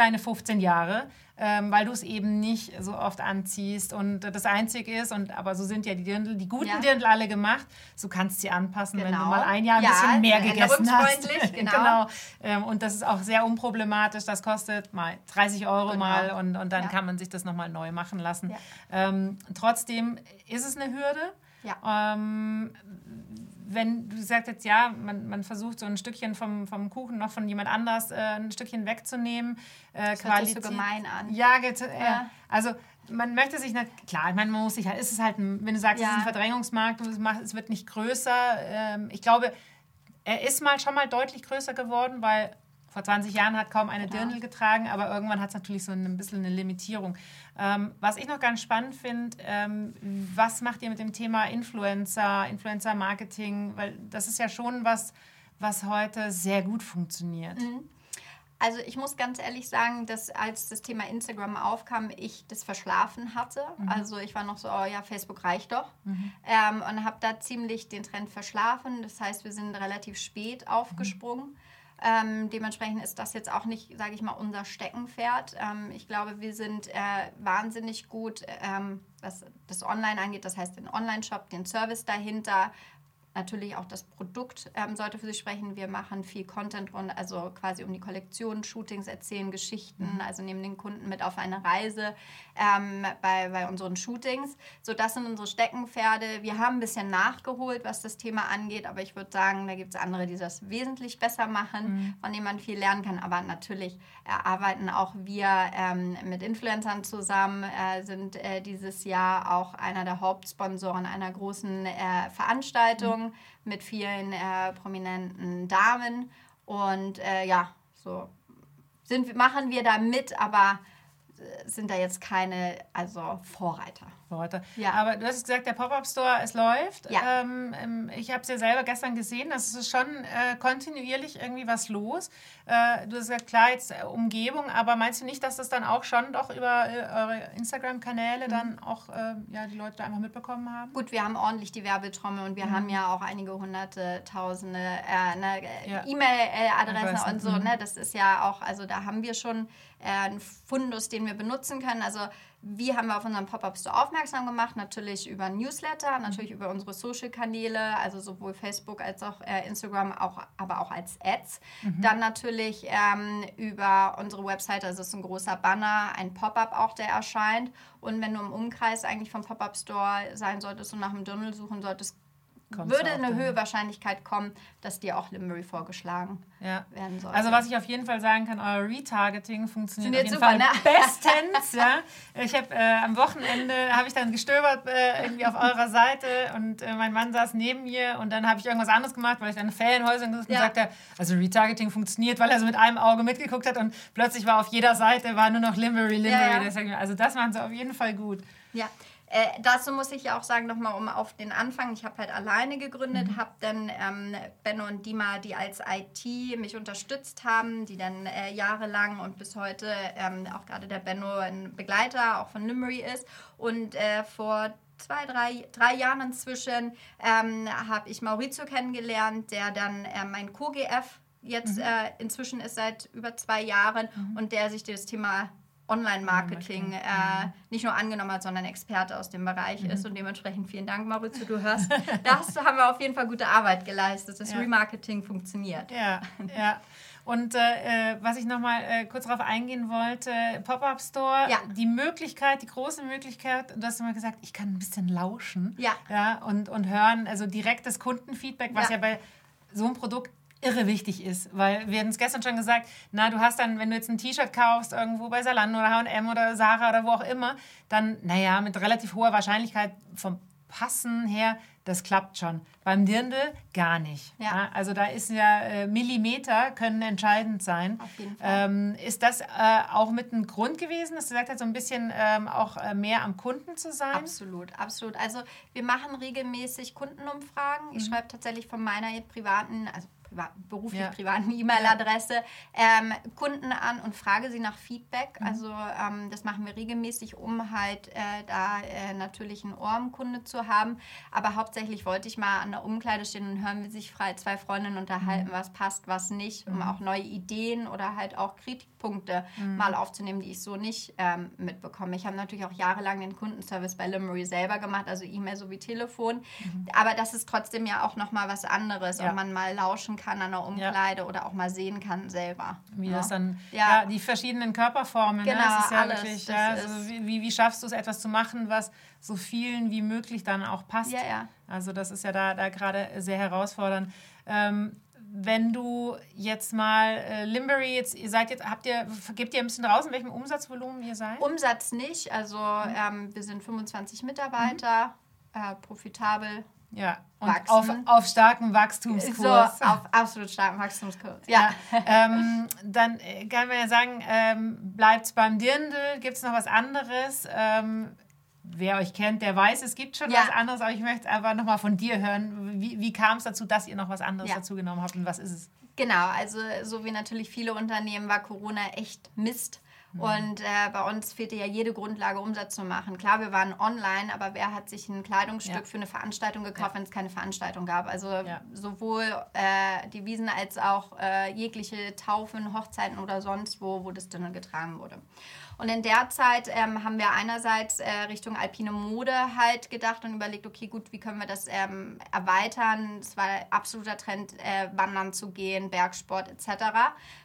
A: deine 15 Jahre, ähm, weil du es eben nicht so oft anziehst und das Einzige ist, und aber so sind ja die Dirndl, die guten
B: Ja.
A: Dirndl alle gemacht, du kannst sie anpassen, wenn du
B: Genau.
A: mal ein Jahr ein
B: Ja,
A: bisschen mehr gegessen hast.
B: änderungsfreundlich, genau.
A: Ähm, und das ist auch sehr unproblematisch, das kostet mal 30 Euro
B: Genau.
A: mal und, und dann
B: Ja.
A: kann man sich das nochmal neu machen lassen. Ähm, trotzdem ist es eine Hürde.
B: Ja.
A: Ähm, wenn du sagst jetzt, ja, man, man versucht so ein Stückchen vom, vom Kuchen noch von jemand anders äh, ein Stückchen wegzunehmen. Äh,
B: Das hört sich so gemein an.
A: Ja, get, äh,
B: Ja.
A: also man möchte sich nicht, klar, ich meine, man muss sich halt, ist es halt, ein, wenn du sagst, es
B: Ja.
A: ist ein Verdrängungsmarkt, es, es wird nicht größer. Ähm, ich glaube, er ist mal schon mal deutlich größer geworden, weil vor 20 Jahren hat kaum eine
B: Genau.
A: Dirndl getragen, aber irgendwann hat es natürlich so ein bisschen eine Limitierung. Ähm, was ich noch ganz spannend finde, ähm, was macht ihr mit dem Thema Influencer, Influencer-Marketing? Weil das ist ja schon was, was heute sehr gut funktioniert.
B: Mhm. Also ich muss ganz ehrlich sagen, dass als das Thema Instagram aufkam, ich das verschlafen hatte. Also ich war noch so, oh ja, Facebook reicht doch. Ähm, und habe da ziemlich den Trend verschlafen. Das heißt, wir sind relativ spät aufgesprungen. Ähm, dementsprechend ist das jetzt auch nicht, sage ich mal, unser Steckenpferd. Ähm, ich glaube, wir sind äh, wahnsinnig gut, ähm, was das Online angeht. Das heißt, den Online-Shop, den Service dahinter, Natürlich auch das Produkt ähm, sollte für sich sprechen. Wir machen viel Content rund, also quasi um die Kollektion, Shootings, erzählen Geschichten, also nehmen den Kunden mit auf eine Reise ähm, bei, bei unseren Shootings. So, das sind unsere Steckenpferde. Wir haben ein bisschen nachgeholt, was das Thema angeht, aber ich würde sagen, da gibt es andere, die das wesentlich besser machen, von denen man viel lernen kann. Aber natürlich äh, arbeiten auch wir ähm, mit Influencern zusammen, äh, sind äh, dieses Jahr auch einer der Hauptsponsoren einer großen äh, Veranstaltung mit vielen äh, prominenten Damen. Und äh, ja, so sind, machen wir da mit, aber äh, sind da jetzt keine also Vorreiter.
A: Worte.
B: Ja.
A: Aber du hast gesagt, der Pop-Up-Store, es läuft.
B: Ja.
A: Ähm, ähm, ich habe es ja selber gestern gesehen, das ist schon äh, kontinuierlich irgendwie was los. Äh, du hast gesagt, klar, jetzt äh, Umgebung, aber meinst du nicht, dass das dann auch schon doch über äh, eure Instagram-Kanäle
B: Mhm.
A: dann auch äh, ja, die Leute da einfach mitbekommen haben?
B: Gut, wir haben ordentlich die Werbetrommel und wir
A: Mhm.
B: haben ja auch einige hunderte, tausende äh, ne,
A: Ja.
B: E-Mail-Adressen
A: Adressen,
B: und so.
A: mhm.
B: Ne? Das ist ja auch, also da haben wir schon einen Fundus, den wir benutzen können. Also wie haben wir auf unseren Pop-Up-Store aufmerksam gemacht? Natürlich über Newsletter,
A: Mhm.
B: natürlich über unsere Social-Kanäle, also sowohl Facebook als auch äh, Instagram, auch, aber auch als Ads.
A: Mhm.
B: Dann natürlich ähm, über unsere Website, also es ist ein großer Banner, ein Pop-Up auch, der erscheint. Und wenn du im Umkreis eigentlich vom Pop-Up-Store sein solltest und nach dem Dirndl suchen solltest,
A: Kommst
B: würde eine höhere Wahrscheinlichkeit kommen, dass dir auch Limbury vorgeschlagen
A: Ja.
B: werden soll.
A: Also was ich auf jeden Fall sagen kann, euer Retargeting funktioniert auf jeden
B: super,
A: Fall
B: ne?
A: bestens. ja. Ich habe äh, am Wochenende habe ich dann gestöbert äh, irgendwie auf eurer Seite und äh, mein Mann saß neben mir und dann habe ich irgendwas anderes gemacht, weil ich dann Ferienhäuser gesucht
B: Ja.
A: und sagte, also Retargeting funktioniert, weil er so mit einem Auge mitgeguckt hat und plötzlich war auf jeder Seite war nur noch Limbury, Limbury.
B: Ja, ja.
A: Deswegen, Also das machen sie auf jeden Fall gut.
B: Ja, äh, dazu muss ich ja auch sagen, nochmal um auf den Anfang, ich habe halt alleine gegründet,
A: Mhm.
B: habe dann ähm, Benno und Dima, die als IT mich unterstützt haben, die dann äh, jahrelang und bis heute ähm, auch gerade der Benno ein Begleiter auch von Limbury ist. Und äh, vor zwei, drei, drei Jahren inzwischen ähm, habe ich Maurizio kennengelernt, der dann äh, mein Co-GF jetzt mhm. äh, inzwischen ist seit über zwei Jahren mhm. und der sich das Thema Online-Marketing äh, mhm. nicht nur angenommen hat, sondern Experte aus dem Bereich mhm. ist. Und dementsprechend vielen Dank, Maurizio, du hörst. das haben wir auf jeden Fall gute Arbeit geleistet. Das ja. Remarketing funktioniert.
A: Ja, ja. Und äh, was ich nochmal äh, kurz darauf eingehen wollte, Pop-Up Store, ja. die Möglichkeit, die große Möglichkeit, du hast immer gesagt, ich kann ein bisschen lauschen
B: ja.
A: Ja, und, und hören, also direktes Kundenfeedback, was ja, ja bei so einem Produkt irre wichtig ist, weil wir hatten es gestern schon gesagt, na, du hast dann, wenn du jetzt ein T-Shirt kaufst, irgendwo bei Salando oder H&M oder Sarah oder wo auch immer, dann, naja, mit relativ hoher Wahrscheinlichkeit vom Passen her, das klappt schon. Beim Dirndl gar nicht. Ja. ja also da ist ja äh, Millimeter können entscheidend sein.
B: Auf jeden Fall.
A: Ähm, ist das äh, auch mit einem Grund gewesen, dass du gesagt hast, so ein bisschen ähm, auch äh, mehr am Kunden zu sein?
B: Absolut, absolut. Also wir machen regelmäßig Kundenumfragen. Ich mhm. schreibe tatsächlich von meiner privaten, also beruflich ja. privaten E-Mail-Adresse ähm, Kunden an und frage sie nach Feedback. Mhm. Also ähm, das machen wir regelmäßig, um halt äh, da äh, natürlich ein Ohr am Kunde zu haben. Aber hauptsächlich wollte ich mal an der Umkleide stehen und hören, wie sich frei zwei Freundinnen unterhalten, mhm. was passt, was nicht, um mhm. auch neue Ideen oder halt auch Kritikpunkte mhm. mal aufzunehmen, die ich so nicht ähm, mitbekomme. Ich habe natürlich auch jahrelang den Kundenservice bei Limery selber gemacht, also E-Mail sowie Telefon. Mhm. Aber das ist trotzdem ja auch nochmal was anderes, ja. ob man mal lauschen kann an der Umkleide ja. oder auch mal sehen kann selber.
A: Wie ja. das dann, ja. die verschiedenen Körperformen.
B: Genau,
A: ne? das
B: ist ja alles. Wirklich,
A: ja, also wie, wie schaffst du es, etwas zu machen, was so vielen wie möglich dann auch passt?
B: Ja, ja.
A: Also das ist ja da, da gerade sehr herausfordernd. Ähm, wenn du jetzt mal äh, Limbury, jetzt, ihr seid jetzt, habt ihr, gebt ihr ein bisschen raus, in welchem Umsatzvolumen ihr seid?
B: Umsatz nicht, also mhm. ähm, wir sind 25 Mitarbeiter, mhm. äh, profitabel,
A: ja, und auf, auf starkem Wachstumskurs. So,
B: auf absolut starkem Wachstumskurs, ja.
A: ja ähm, dann äh, kann man ja sagen, ähm, bleibt es beim Dirndl, gibt es noch was anderes? Ähm, wer euch kennt, der weiß, es gibt schon ja. was anderes, aber ich möchte einfach nochmal von dir hören. Wie, wie kam es dazu, dass ihr noch was anderes ja. dazu genommen habt und was ist es?
B: Genau, also so wie natürlich viele Unternehmen war Corona echt Mist. Mhm. Und äh, bei uns fehlte ja jede Grundlage, Umsatz zu machen. Klar, wir waren online, aber wer hat sich ein Kleidungsstück ja. für eine Veranstaltung gekauft, ja. wenn es keine Veranstaltung gab? Also ja. sowohl äh, die Wiesen als auch äh, jegliche Taufen, Hochzeiten oder sonst wo, wo das dann getragen wurde. Und in der Zeit ähm, haben wir einerseits äh, Richtung alpine Mode halt gedacht und überlegt, okay, gut, wie können wir das ähm, erweitern? Es war absoluter Trend, äh, wandern zu gehen, Bergsport etc.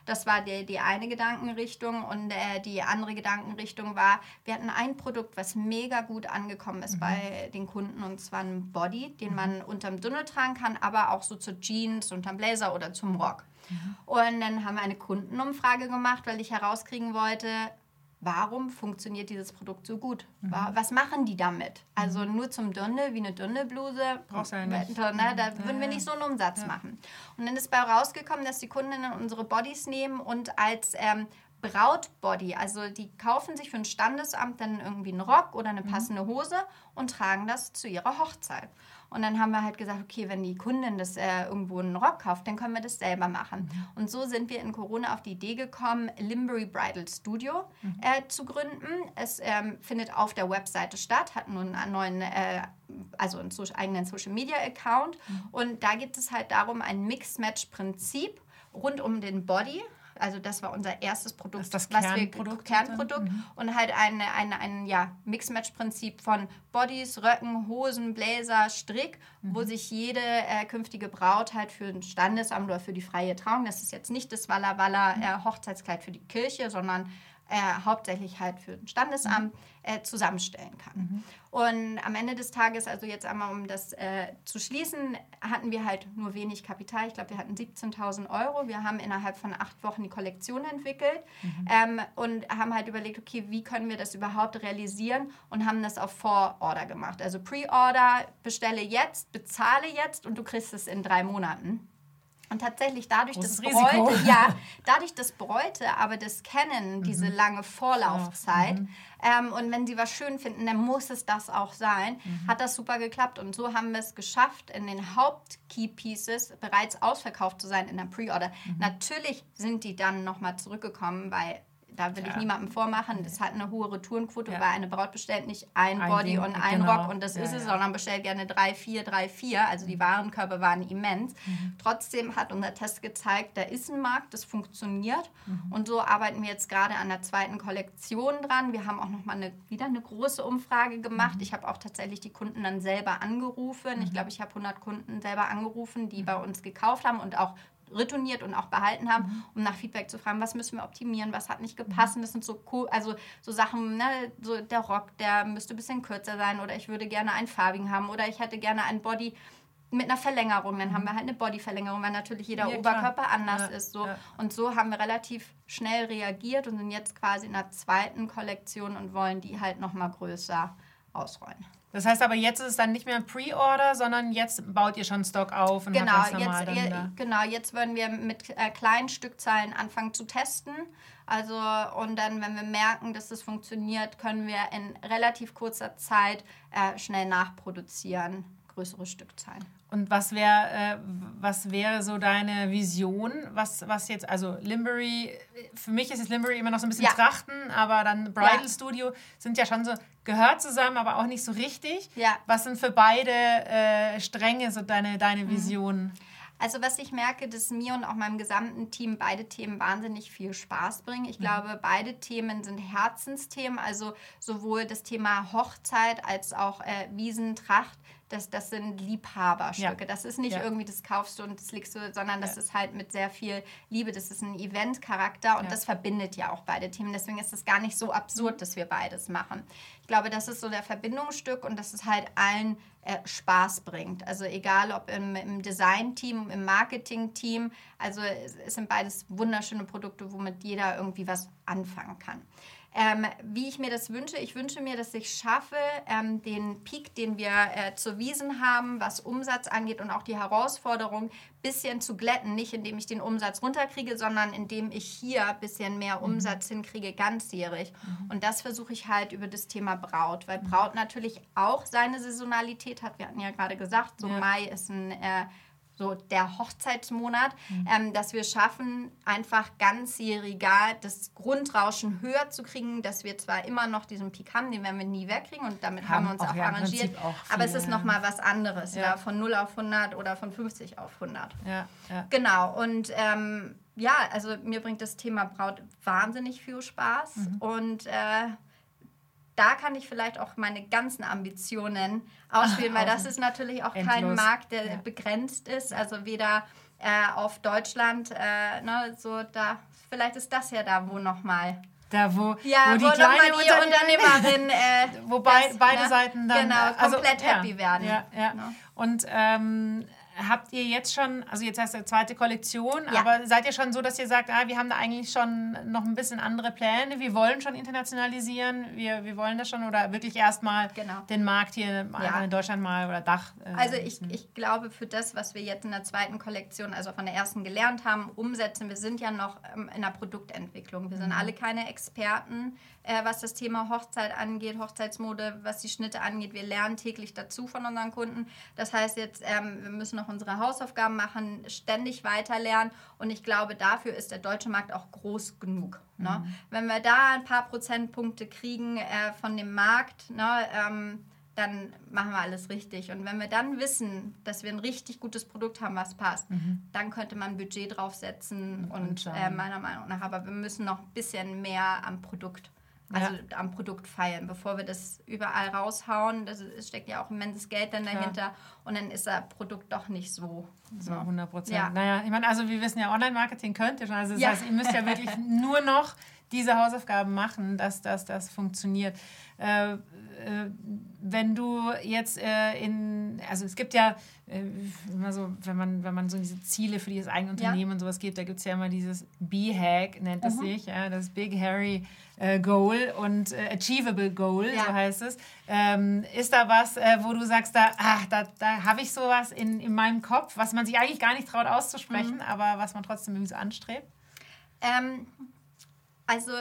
B: Das war die, die eine Gedankenrichtung. Und äh, die andere Gedankenrichtung war, wir hatten ein Produkt, was mega gut angekommen ist mhm. bei den Kunden, und zwar ein Body, den mhm. man unterm Dünnel tragen kann, aber auch so zu Jeans, unterm Blazer oder zum Rock. Mhm. Und dann haben wir eine Kundenumfrage gemacht, weil ich herauskriegen wollte, warum funktioniert dieses Produkt so gut? Mhm. Was machen die damit? Also mhm. nur zum Dirndl, wie eine Dirndlbluse,
A: Brauchst du ja nicht.
B: Ne, da würden wir nicht so einen Umsatz ja. machen. Und dann ist bei rausgekommen, dass die Kundinnen unsere Bodies nehmen und als ähm, Brautbody, also die kaufen sich für ein Standesamt dann irgendwie einen Rock oder eine mhm. passende Hose und tragen das zu ihrer Hochzeit. Und dann haben wir halt gesagt, okay, wenn die Kundin das äh, irgendwo einen Rock kauft, dann können wir das selber machen. Mhm. Und so sind wir in Corona auf die Idee gekommen, Limbury Bridal Studio mhm. äh, zu gründen. Es ähm, findet auf der Webseite statt, hat nun einen neuen, äh, also einen eigenen Social Media Account. Mhm. Und da geht es halt darum, ein Mix-Match-Prinzip rund um den Body also das war unser erstes Produkt,
A: das, das Kernprodukt,
B: Kernprodukt mhm. und halt ein, ein, ein ja, Mix-Match-Prinzip von Bodies, Röcken, Hosen, Bläser, Strick, mhm. wo sich jede äh, künftige Braut halt für ein Standesamt oder für die freie Trauung, das ist jetzt nicht das Walla Walla äh, Hochzeitskleid für die Kirche, sondern äh, hauptsächlich halt für ein Standesamt mhm. äh, zusammenstellen kann. Mhm. Und am Ende des Tages, also jetzt einmal um das äh, zu schließen, hatten wir halt nur wenig Kapital. Ich glaube, wir hatten 17.000 Euro. Wir haben innerhalb von acht Wochen die Kollektion entwickelt mhm. ähm, und haben halt überlegt, okay, wie können wir das überhaupt realisieren und haben das auf Vororder gemacht. Also Pre-Order, bestelle jetzt, bezahle jetzt und du kriegst es in drei Monaten. Und tatsächlich dadurch, dass Bräute, ja, dadurch, dass Bräute aber das kennen, diese mhm. lange Vorlaufzeit, mhm. ähm, und wenn sie was schön finden, dann muss es das auch sein, mhm. hat das super geklappt. Und so haben wir es geschafft, in den Haupt-Key-Pieces bereits ausverkauft zu sein in der Pre-Order. Mhm. Natürlich sind die dann nochmal zurückgekommen, weil da will
A: Ja.
B: ich niemandem vormachen, das hat eine hohe Retourenquote,
A: Ja.
B: weil eine Braut bestellt nicht ein,
A: Ein
B: Body
A: Ding,
B: und ein
A: genau.
B: Rock und das
A: Ja,
B: ist es, sondern bestellt gerne drei, vier, drei, vier. Also die Warenkörbe waren immens.
A: Mhm.
B: Trotzdem hat unser Test gezeigt, da ist ein Markt, das funktioniert.
A: Mhm.
B: Und so arbeiten wir jetzt gerade an der zweiten Kollektion dran. Wir haben auch nochmal eine, wieder eine große Umfrage
A: Mhm.
B: gemacht. Ich habe auch tatsächlich die Kunden dann selber angerufen. Ich glaube, ich habe 100 Kunden selber angerufen, die bei uns gekauft haben und auch retourniert und auch behalten haben,
A: Mhm.
B: um nach Feedback zu fragen, was müssen wir optimieren, was hat nicht gepasst. Und das sind so cool, also so Sachen, ne, so der Rock, der müsste ein bisschen kürzer sein oder ich würde gerne einen farbigen haben oder ich hätte gerne ein Body mit einer Verlängerung. Dann haben wir halt eine Bodyverlängerung, weil natürlich jeder
A: Mhm. Ja.
B: Oberkörper anders
A: Ja,
B: ist. So.
A: ja.
B: Und so haben wir relativ schnell reagiert und sind jetzt quasi in der zweiten Kollektion und wollen die halt nochmal größer ausrollen.
A: Das heißt aber, jetzt ist es dann nicht mehr Pre-Order, sondern jetzt baut ihr schon Stock auf und
B: Genau,
A: habt das normal
B: jetzt,
A: dann da.
B: genau, jetzt würden wir mit äh, kleinen Stückzahlen anfangen zu testen. Also, und dann, wenn wir merken, dass das funktioniert, können wir in relativ kurzer Zeit äh, schnell nachproduzieren, größere Stückzahlen.
A: Und was wäre äh, was wäre so deine Vision? Was, was jetzt, also Limbury, für mich ist jetzt Limbury immer noch so ein bisschen
B: Ja.
A: Trachten, aber dann Bridal
B: Ja.
A: Studio sind ja schon so, gehört zusammen, aber auch nicht so richtig.
B: Ja.
A: Was sind für beide äh, Stränge so deine,
B: Mhm.
A: deine Visionen?
B: Also was ich merke, dass mir und auch meinem gesamten Team beide Themen wahnsinnig viel Spaß bringen. Ich glaube, beide Themen sind Herzensthemen. Also sowohl das Thema Hochzeit als auch äh, Wiesentracht. Das, das sind Liebhaberstücke.
A: Ja.
B: Das ist nicht
A: Ja.
B: irgendwie, das kaufst du und das legst du, sondern das
A: Ja.
B: ist halt mit sehr viel Liebe. Das ist ein Eventcharakter und das verbindet ja auch beide Themen. Deswegen ist es gar nicht so
A: Mhm.
B: absurd, dass wir beides machen. Ich glaube, das ist so der Verbindungsstück und dass es halt allen äh, Spaß bringt. Also egal ob im, im Design-Team, im Marketing-Team. Also es, es sind beides wunderschöne Produkte, womit jeder irgendwie was anfangen kann. Ähm, wie ich mir das wünsche, ich wünsche mir, dass ich schaffe, ähm, den Peak, den wir äh, zu Wiesen haben, was Umsatz angeht und auch die Herausforderung, bisschen zu glätten. Nicht indem ich den Umsatz runterkriege, sondern indem ich hier ein bisschen mehr Umsatz hinkriege, ganzjährig. Und das versuche ich halt über das Thema Braut, weil Braut natürlich auch seine Saisonalität hat. Wir hatten ja gerade gesagt, so
A: Ja.
B: Mai ist ein äh, so der Hochzeitsmonat,
A: Mhm.
B: ähm, dass wir schaffen, einfach ganzjähriger das Grundrauschen höher zu kriegen, dass wir zwar immer noch diesen Peak haben, den werden wir nie wegkriegen und damit haben,
A: Haben
B: wir uns
A: auch,
B: auch,
A: ja,
B: arrangiert,
A: auch
B: aber es ist nochmal was anderes,
A: Ja.
B: ja. von 0 auf 100 oder von 50 auf 100.
A: Ja, ja.
B: Genau, und ähm, ja, also mir bringt das Thema Braut wahnsinnig viel Spaß
A: Mhm.
B: und äh, da kann ich vielleicht auch meine ganzen Ambitionen ausspielen, weil das ist natürlich auch kein
A: Endlos.
B: Markt, der
A: Ja.
B: begrenzt ist, also weder äh, auf Deutschland, äh, ne, so da, vielleicht ist das ja da, wo nochmal
A: Da, wo,
B: ja,
A: wo die
B: wo
A: kleine
B: nochmal die
A: Unternehmer-
B: Unternehmerin, äh,
A: Wobei
B: das,
A: beide
B: ne,
A: Seiten dann
B: genau,
A: äh, also,
B: komplett
A: ja,
B: happy werden.
A: Ja, ja.
B: Ne?
A: Und ähm, habt ihr jetzt schon, also jetzt heißt es zweite Kollektion,
B: Ja.
A: aber seid ihr schon so, dass ihr sagt, ah, wir haben da eigentlich schon noch ein bisschen andere Pläne, wir wollen schon internationalisieren, wir, wir wollen das schon oder wirklich erstmal
B: Genau.
A: den Markt hier
B: Ja.
A: in Deutschland mal oder Dach? äh,
B: Also ich, ich glaube, für das, was wir jetzt in der zweiten Kollektion, also von der ersten gelernt haben, umsetzen, wir sind ja noch ähm, in der Produktentwicklung. Wir sind alle keine Experten, äh, was das Thema Hochzeit angeht, Hochzeitsmode, was die Schnitte angeht. Wir lernen täglich dazu von unseren Kunden. Das heißt jetzt, ähm, wir müssen noch unsere Hausaufgaben machen, ständig weiter lernen. Und ich glaube, dafür ist der deutsche Markt auch groß genug. Ne? Wenn wir da ein paar Prozentpunkte kriegen äh, von dem Markt, ne, ähm, dann machen wir alles richtig. Und wenn wir dann wissen, dass wir ein richtig gutes Produkt haben, was passt, dann könnte man Budget draufsetzen und
A: anschauen.
B: äh, meiner Meinung nach, aber wir müssen noch ein bisschen mehr am Produkt, also am Produkt feilen, bevor wir das überall raushauen. Das, es steckt ja auch immenses Geld dann
A: Klar.
B: dahinter und dann ist das Produkt doch nicht so.
A: So 100 Prozent.
B: Ja.
A: Naja, ich meine, also wir wissen ja, Online-Marketing könnt ihr schon. Also das
B: Ja.
A: heißt, ihr müsst ja wirklich nur noch diese Hausaufgaben machen, dass das, das funktioniert. Äh, äh, wenn du jetzt äh, in, also es gibt ja äh, immer so, wenn man, wenn man so diese Ziele für dieses eigene
B: Ja.
A: Unternehmen und sowas gibt, da gibt es ja immer dieses B-Hack, nennt
B: Mhm.
A: es sich, ja, das Big Hairy äh, Goal und äh, Achievable Goal,
B: Ja.
A: so heißt es. Ähm, ist da was, äh, wo du sagst, da, ach, da, da habe ich sowas in, in meinem Kopf, was man sich eigentlich gar nicht traut auszusprechen,
B: Mhm.
A: aber was man trotzdem irgendwie so anstrebt?
B: Ähm, also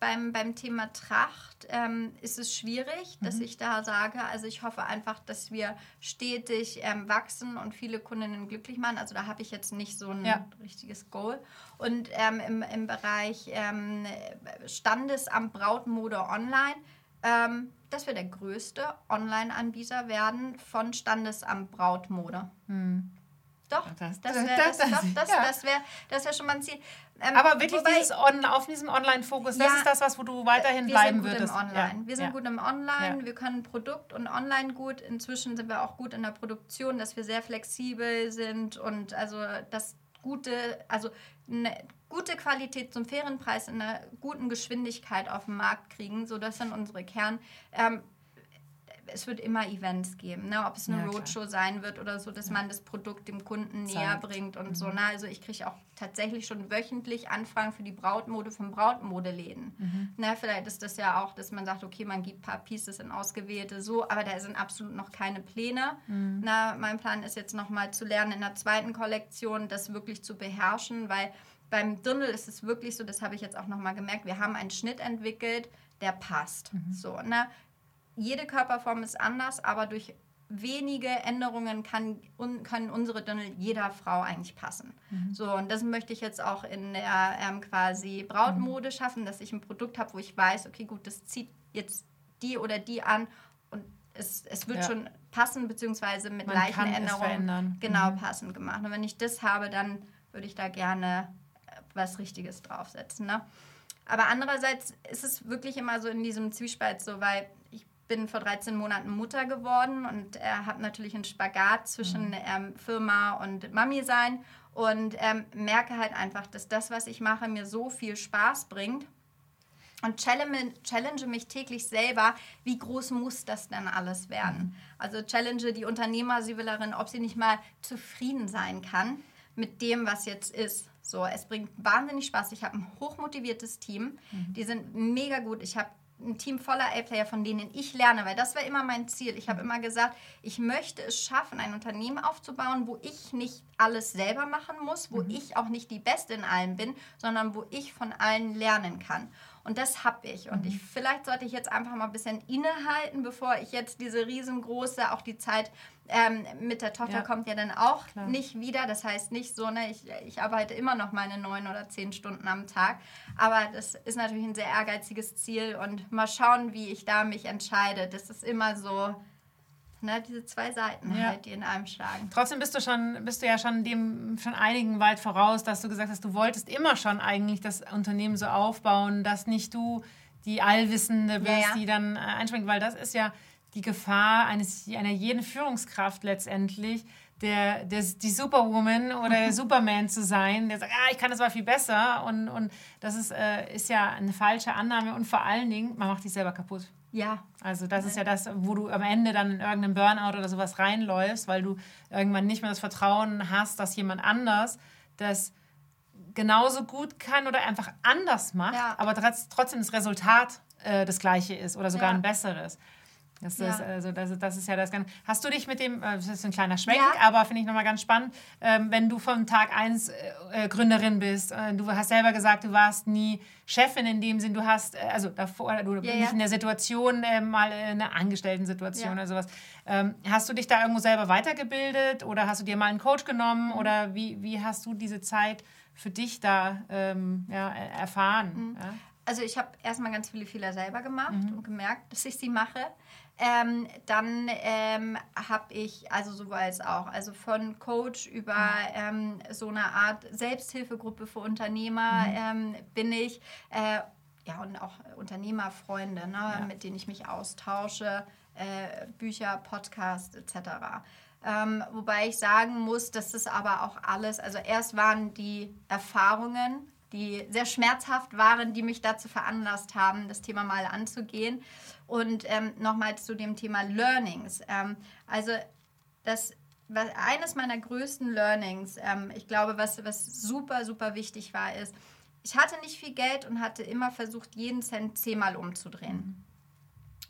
B: beim, beim Thema Tracht ähm, ist es schwierig, dass
A: Mhm.
B: ich da sage, also ich hoffe einfach, dass wir stetig ähm, wachsen und viele Kundinnen glücklich machen. Also da habe ich jetzt nicht so ein
A: Ja.
B: richtiges Goal. Und ähm, im, im Bereich ähm, Standesamt Brautmode online, ähm, dass wir der größte Online-Anbieter werden von Standesamt Brautmode. Doch,
A: Das-
B: das
A: das-
B: wäre
A: das-
B: das,
A: das- ja.
B: das wär, das wär schon mal ein Ziel. Ähm,
A: Aber wirklich
B: wobei-
A: dieses on, auf diesem Online-Fokus, das
B: Ja.
A: ist das, was wo du weiterhin
B: wir
A: bleiben
B: sind gut
A: würdest.
B: Im Online.
A: Ja.
B: Wir sind gut im Online, wir können Produkt und Online gut. Inzwischen sind wir auch gut in der Produktion, dass wir sehr flexibel sind und also das gute, also eine gute Qualität zum fairen Preis in einer guten Geschwindigkeit auf den Markt kriegen. So, das sind unsere Kern. Ähm, es wird immer Events geben, ne? ob es eine
A: Ja, klar.
B: Roadshow sein wird oder so, dass man das Produkt dem Kunden näher
A: Zeigt.
B: bringt und
A: Mhm.
B: so. Ne? Also ich kriege auch tatsächlich schon wöchentlich Anfragen für die Brautmode von Brautmodeläden.
A: Mhm.
B: Na, vielleicht ist das ja auch, dass man sagt, okay, man gibt ein paar Pieces in ausgewählte so, aber da sind absolut noch keine Pläne.
A: Mhm.
B: Na, mein Plan ist jetzt nochmal zu lernen, in der zweiten Kollektion das wirklich zu beherrschen, weil beim Dirndl ist es wirklich so, das habe ich jetzt auch nochmal gemerkt, wir haben einen Schnitt entwickelt, der passt.
A: Mhm.
B: So, ne? Jede Körperform ist anders, aber durch wenige Änderungen kann, un, können unsere Dirndl jeder Frau eigentlich passen.
A: Mhm.
B: So, und das möchte ich jetzt auch in der ähm, quasi Brautmode schaffen, dass ich ein Produkt habe, wo ich weiß, okay, gut, das zieht jetzt die oder die an und es, es wird
A: Ja.
B: schon passen, beziehungsweise mit
A: Man
B: leichten Änderungen genau
A: Mhm.
B: passend gemacht. Und wenn ich das habe, dann würde ich da gerne äh, was Richtiges draufsetzen. Ne? Aber andererseits ist es wirklich immer so in diesem Zwiespalt so, weil ich bin vor 13 Monaten Mutter geworden und äh, habe natürlich einen Spagat zwischen ähm, Firma und Mami sein und ähm, merke halt einfach, dass das, was ich mache, mir so viel Spaß bringt und challenge, challenge mich täglich selber, wie groß muss das denn alles werden? Also challenge die Unternehmersievillerin, ob sie nicht mal zufrieden sein kann mit dem, was jetzt ist. So, es bringt wahnsinnig Spaß. Ich habe ein hochmotiviertes Team. Die sind mega gut. Ich habe ein Team voller A-Player, von denen ich lerne, weil das war immer mein Ziel. Ich habe immer gesagt, ich möchte es schaffen, ein Unternehmen aufzubauen, wo ich nicht alles selber machen muss, wo ich auch nicht die Beste in allem bin, sondern wo ich von allen lernen kann. Und das habe ich. Und ich, vielleicht sollte ich jetzt einfach mal ein bisschen innehalten, bevor ich jetzt diese riesengroße, auch die Zeit ähm, mit der Tochter
A: Ja.
B: kommt ja dann auch
A: Klar.
B: nicht wieder. Das heißt nicht so, ne, ich, ich arbeite immer noch meine neun oder zehn Stunden am Tag. Aber das ist natürlich ein sehr ehrgeiziges Ziel und mal schauen, wie ich da mich entscheide. Das ist immer so, ne, diese zwei Seiten
A: Ja.
B: halt, die in einem schlagen.
A: Trotzdem bist du schon, bist du ja schon dem schon einigen weit voraus, dass du gesagt hast, du wolltest immer schon eigentlich das Unternehmen so aufbauen, dass nicht du die Allwissende bist,
B: Ja, ja.
A: die dann äh, einspringt, weil das ist ja die Gefahr eines einer jeden Führungskraft letztendlich, der, der die Superwoman oder Superman zu sein, der sagt, ah, ich kann das mal viel besser und, und das ist, äh, ist ja eine falsche Annahme und vor allen Dingen, man macht sich selber kaputt.
B: Ja,
A: Also das ist ja das, wo du am Ende dann in irgendeinem Burnout oder sowas reinläufst, weil du irgendwann nicht mehr das Vertrauen hast, dass jemand anders das genauso gut kann oder einfach anders macht,
B: Ja.
A: aber trotz- trotzdem das Resultat äh, das gleiche ist oder sogar
B: Ja.
A: ein besseres. Das ist,
B: Ja.
A: also das, ist- das ist ja das Ganze. Hast du dich mit dem, äh, das ist ein kleiner Schwenk,
B: Ja.
A: aber finde ich nochmal ganz spannend, ähm, wenn du von Tag 1 äh, äh, Gründerin bist, du hast selber gesagt, du warst nie Chefin in dem Sinn, du hast, also davor, du
B: Ja,
A: nicht in der Situation, mal äh, eine Angestellten-Situation oder sowas. Ähm, hast du dich da irgendwo selber weitergebildet oder hast du dir mal einen Coach genommen
B: Mhm.
A: oder wie, wie hast du diese Zeit für dich da ähm, ja, äh, erfahren?
B: Mhm. Also ich habe erstmal ganz viele Fehler selber gemacht
A: Mhm.
B: und gemerkt, dass ich sie mache. Ähm, dann ähm, habe ich, also sowohl als auch, also von Coach über ähm, so eine Art Selbsthilfegruppe für Unternehmer ähm, bin ich. Äh, ja, und auch Unternehmerfreunde, ne, mit denen ich mich austausche, äh, Bücher, Podcasts etc. Ähm, wobei ich sagen muss, dass das aber auch alles, also erst waren die Erfahrungen, die sehr schmerzhaft waren, die mich dazu veranlasst haben, das Thema mal anzugehen. Und ähm, nochmal zu dem Thema Learnings. Ähm, also das, was, eines meiner größten Learnings, ähm, ich glaube, was, was super, super wichtig war, ist, ich hatte nicht viel Geld und hatte immer versucht, jeden Cent zehnmal umzudrehen.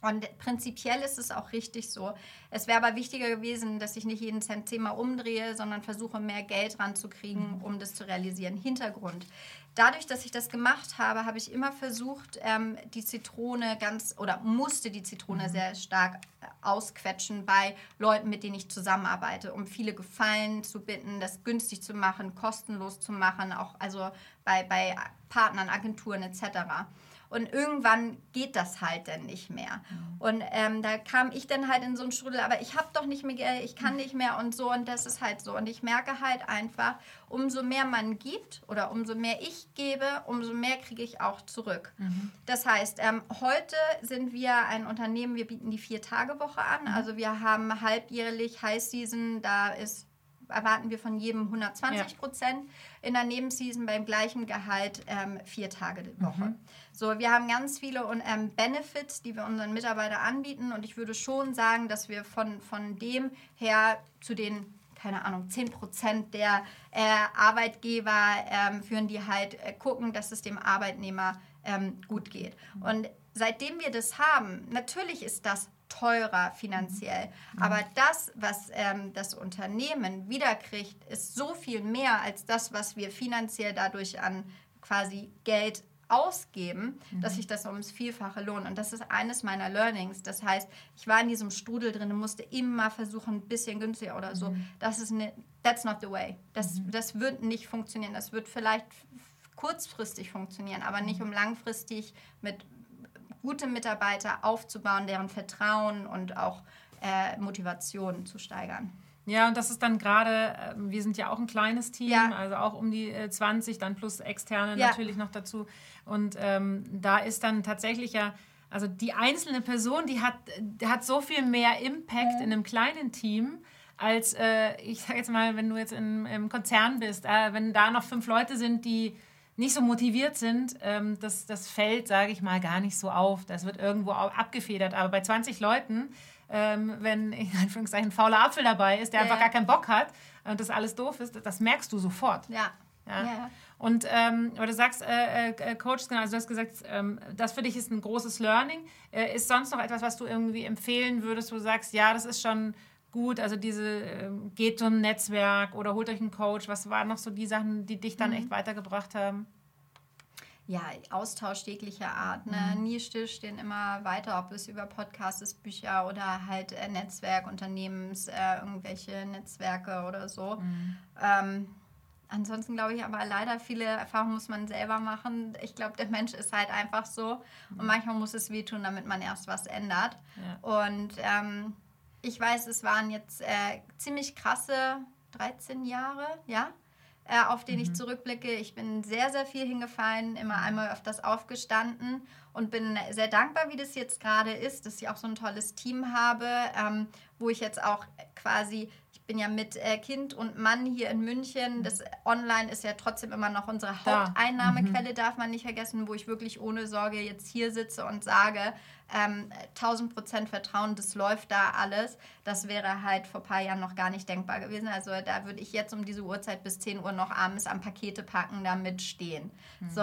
B: Und prinzipiell ist es auch richtig so. Es wäre aber wichtiger gewesen, dass ich nicht jeden Cent zehnmal umdrehe, sondern versuche, mehr Geld ranzukriegen, mhm. um das zu realisieren. Hintergrund. Dadurch, dass ich das gemacht habe, habe ich immer versucht, ähm, die Zitrone ganz oder musste die Zitrone mhm. sehr stark äh, ausquetschen bei Leuten, mit denen ich zusammenarbeite, um viele Gefallen zu bitten, das günstig zu machen, kostenlos zu machen, auch also bei, bei Partnern, Agenturen etc. Und irgendwann geht das halt dann nicht mehr. Mhm. Und ähm, da kam ich dann halt in so einen Strudel, aber ich habe doch nicht mehr Geld, ich kann nicht mehr und so. Und das ist halt so. Und ich merke halt einfach, umso mehr man gibt oder umso mehr ich gebe, umso mehr kriege ich auch zurück. Mhm. Das heißt, ähm, heute sind wir ein Unternehmen, wir bieten die Vier-Tage-Woche an. Mhm. Also wir haben halbjährlich High Season, da ist erwarten wir von jedem 120 Prozent. Ja. In der Nebenseason beim gleichen Gehalt ähm, vier Tage die Woche. Mhm. So, wir haben ganz viele ähm, Benefits, die wir unseren Mitarbeitern anbieten. Und ich würde schon sagen, dass wir von, von dem her zu den keine Ahnung, 10 Prozent der äh, Arbeitgeber ähm, führen, die halt äh, gucken, dass es dem Arbeitnehmer ähm, gut geht. Mhm. Und seitdem wir das haben, natürlich ist das teurer finanziell. Mhm. Aber das, was ähm, das Unternehmen wiederkriegt, ist so viel mehr als das, was wir finanziell dadurch an quasi Geld ausgeben, mhm. dass sich das ums Vielfache lohnt. Und das ist eines meiner Learnings. Das heißt, ich war in diesem Strudel drin und musste immer versuchen, ein bisschen günstiger oder so. Mhm. Das ist eine, that's not the way. Das, mhm. das wird nicht funktionieren. Das wird vielleicht kurzfristig funktionieren, aber nicht mhm. um langfristig mit gute Mitarbeiter aufzubauen, deren Vertrauen und auch äh, Motivation zu steigern.
A: Ja, und das ist dann gerade, äh, wir sind ja auch ein kleines Team, ja. also auch um die 20, äh, dann plus externe ja. natürlich noch dazu. Und ähm, da ist dann tatsächlich ja, also die einzelne Person, die hat, die hat so viel mehr Impact mhm. in einem kleinen Team als, äh, ich sage jetzt mal, wenn du jetzt in, im Konzern bist, äh, wenn da noch fünf Leute sind, die nicht so motiviert sind, ähm, das, das fällt, sage ich mal, gar nicht so auf. Das wird irgendwo abgefedert. Aber bei 20 Leuten, ähm, wenn in Anführungszeichen ein fauler Apfel dabei ist, der ja, einfach gar keinen Bock hat und das alles doof ist, das merkst du sofort.
B: Ja. ja. ja.
A: Und ähm, aber du sagst, äh, äh, Coach, genau, also du hast gesagt, ähm, das für dich ist ein großes Learning. Äh, ist sonst noch etwas, was du irgendwie empfehlen würdest, wo du sagst, ja, das ist schon gut, also diese äh, geht zum Netzwerk oder holt euch einen Coach. Was waren noch so die Sachen, die dich dann mhm. echt weitergebracht haben?
B: Ja, Austausch jeglicher Art. Ne? Mhm. Nie stillstehen, immer weiter, ob es über Podcasts ist, Bücher oder halt äh, Netzwerk, Unternehmens, äh, irgendwelche Netzwerke oder so. Mhm. Ähm, ansonsten glaube ich aber leider viele Erfahrungen muss man selber machen. Ich glaube, der Mensch ist halt einfach so und mhm. manchmal muss es wehtun, damit man erst was ändert. Ja. Und ähm, ich weiß, es waren jetzt äh, ziemlich krasse 13 Jahre, ja, äh, auf den mhm. ich zurückblicke. Ich bin sehr, sehr viel hingefallen, immer einmal auf das aufgestanden und bin sehr dankbar, wie das jetzt gerade ist, dass ich auch so ein tolles Team habe, ähm, wo ich jetzt auch quasi bin ja mit äh, Kind und Mann hier in München. Das Online ist ja trotzdem immer noch unsere Haupteinnahmequelle, mhm. darf man nicht vergessen, wo ich wirklich ohne Sorge jetzt hier sitze und sage, ähm, 1000 Prozent Vertrauen, das läuft da alles. Das wäre halt vor ein paar Jahren noch gar nicht denkbar gewesen. Also da würde ich jetzt um diese Uhrzeit bis 10 Uhr noch abends am Pakete packen, da mitstehen. Mhm. So,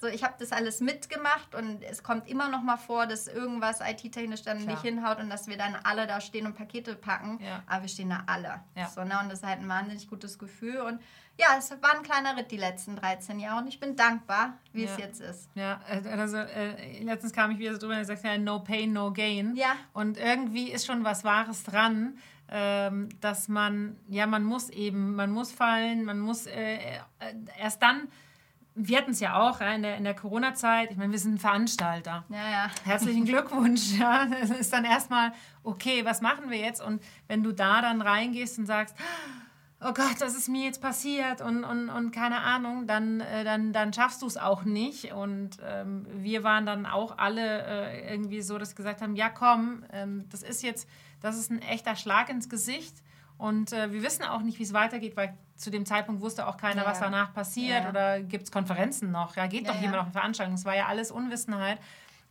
B: so, ich habe das alles mitgemacht und es kommt immer noch mal vor, dass irgendwas IT-technisch dann Klar. nicht hinhaut und dass wir dann alle da stehen und Pakete packen. Ja. Aber wir stehen da alle. Ja. So, ne? Und das ist halt ein wahnsinnig gutes Gefühl. Und ja, es war ein kleiner Ritt die letzten 13 Jahre und ich bin dankbar, wie ja. es jetzt ist.
A: Ja, äh, also äh, letztens kam ich wieder so drüber und gesagt, ja, no pain, no gain. Ja. Und irgendwie ist schon was Wahres dran, ähm, dass man, ja, man muss eben, man muss fallen, man muss äh, äh erst dann wir hatten es ja auch ja, in der, in der Corona-Zeit. Ich meine, wir sind ein Veranstalter.
B: Ja, ja.
A: Herzlichen Glückwunsch. Ja. Das ist dann erstmal, okay, was machen wir jetzt? Und wenn du da dann reingehst und sagst, oh Gott, das ist mir jetzt passiert und, und, und keine Ahnung, dann, äh, dann, dann schaffst du es auch nicht. Und ähm, wir waren dann auch alle äh, irgendwie so, dass wir gesagt haben, ja komm, ähm, das ist jetzt, das ist ein echter Schlag ins Gesicht. Und äh, wir wissen auch nicht, wie es weitergeht, weil zu dem Zeitpunkt wusste auch keiner, ja, was danach passiert. Ja. Oder gibt es Konferenzen noch? Ja, geht doch jemand auf eine Veranstaltung? Es war ja alles Unwissenheit.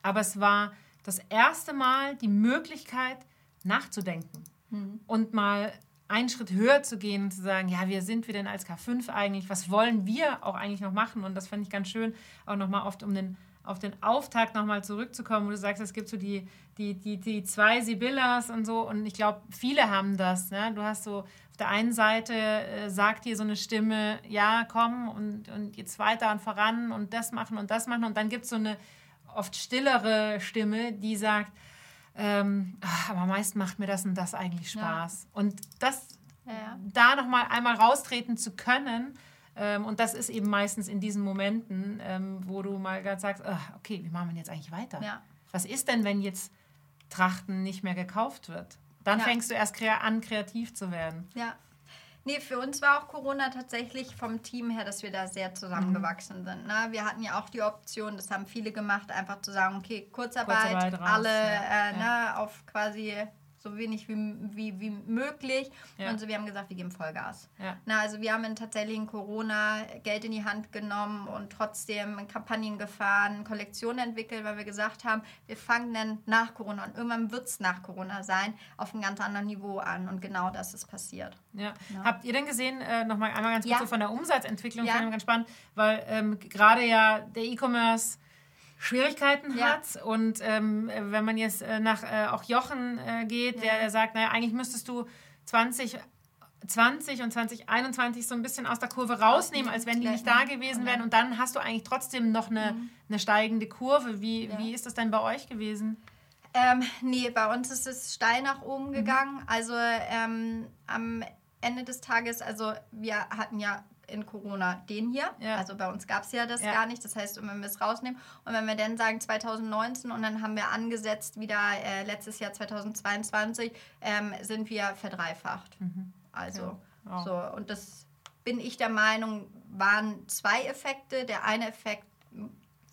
A: Aber es war das erste Mal die Möglichkeit, nachzudenken. Mhm. Und mal einen Schritt höher zu gehen und zu sagen, ja, wer sind wir denn als K5 eigentlich? Was wollen wir auch eigentlich noch machen? Und das fand ich ganz schön, auch nochmal oft um den auf den Auftakt nochmal zurückzukommen, wo du sagst, es gibt so die, die, die, die zwei Sibyllas und so. Und ich glaube, viele haben das. Ne? Du hast so auf der einen Seite äh, sagt dir so eine Stimme, ja, komm und, und jetzt weiter und voran und das machen und das machen. Und dann gibt es so eine oft stillere Stimme, die sagt, ähm, ach, aber meist macht mir das und das eigentlich Spaß. Ja. Und das ja, ja. da nochmal einmal raustreten zu können, ähm, und das ist eben meistens in diesen Momenten, ähm, wo du mal gerade sagst, ach, okay, wie machen wir jetzt eigentlich weiter? Ja. Was ist denn, wenn jetzt Trachten nicht mehr gekauft wird? Dann ja. fängst du erst an, kreativ zu werden.
B: Ja. Nee, für uns war auch Corona tatsächlich vom Team her, dass wir da sehr zusammengewachsen mhm. sind. Ne? Wir hatten ja auch die Option, das haben viele gemacht, einfach zu sagen, okay, Kurzarbeit, Kurzarbeit raus, alle ja. Äh. Ne, auf quasi so wenig wie, wie, wie möglich. Ja. Und so, wir haben gesagt, wir geben Vollgas. Ja. Na, also wir haben in tatsächlich in Corona Geld in die Hand genommen und trotzdem Kampagnen gefahren, Kollektionen entwickelt, weil wir gesagt haben, wir fangen dann nach Corona und irgendwann wird es nach Corona sein, auf einem ganz anderen Niveau an. Und genau das ist passiert.
A: Ja. ja. Habt ihr denn gesehen, äh, nochmal einmal ganz kurz so von der Umsatzentwicklung, ja. ganz spannend, weil ähm, gerade ja der E-Commerce Schwierigkeiten ja. hat. Und ähm, wenn man jetzt äh, nach äh, auch Jochen äh, geht, der, der sagt, naja, eigentlich müsstest du 20 20 und 2021 so ein bisschen aus der Kurve rausnehmen, als wenn die nicht da gewesen wären. Und dann hast du eigentlich trotzdem noch eine, mhm. eine steigende Kurve. Wie, ja. wie ist das denn bei euch gewesen?
B: Ähm, nee, bei uns ist es steil nach oben mhm. gegangen. Also ähm, am Ende des Tages, also wir hatten ja in Corona den hier. Ja. Also bei uns gab es ja das ja. gar nicht. Das heißt, wenn wir es rausnehmen und wenn wir dann sagen 2019 und dann haben wir angesetzt wieder äh, letztes Jahr 2022, ähm, sind wir verdreifacht. Mhm. Also ja. so und das bin ich der Meinung, waren zwei Effekte. Der eine Effekt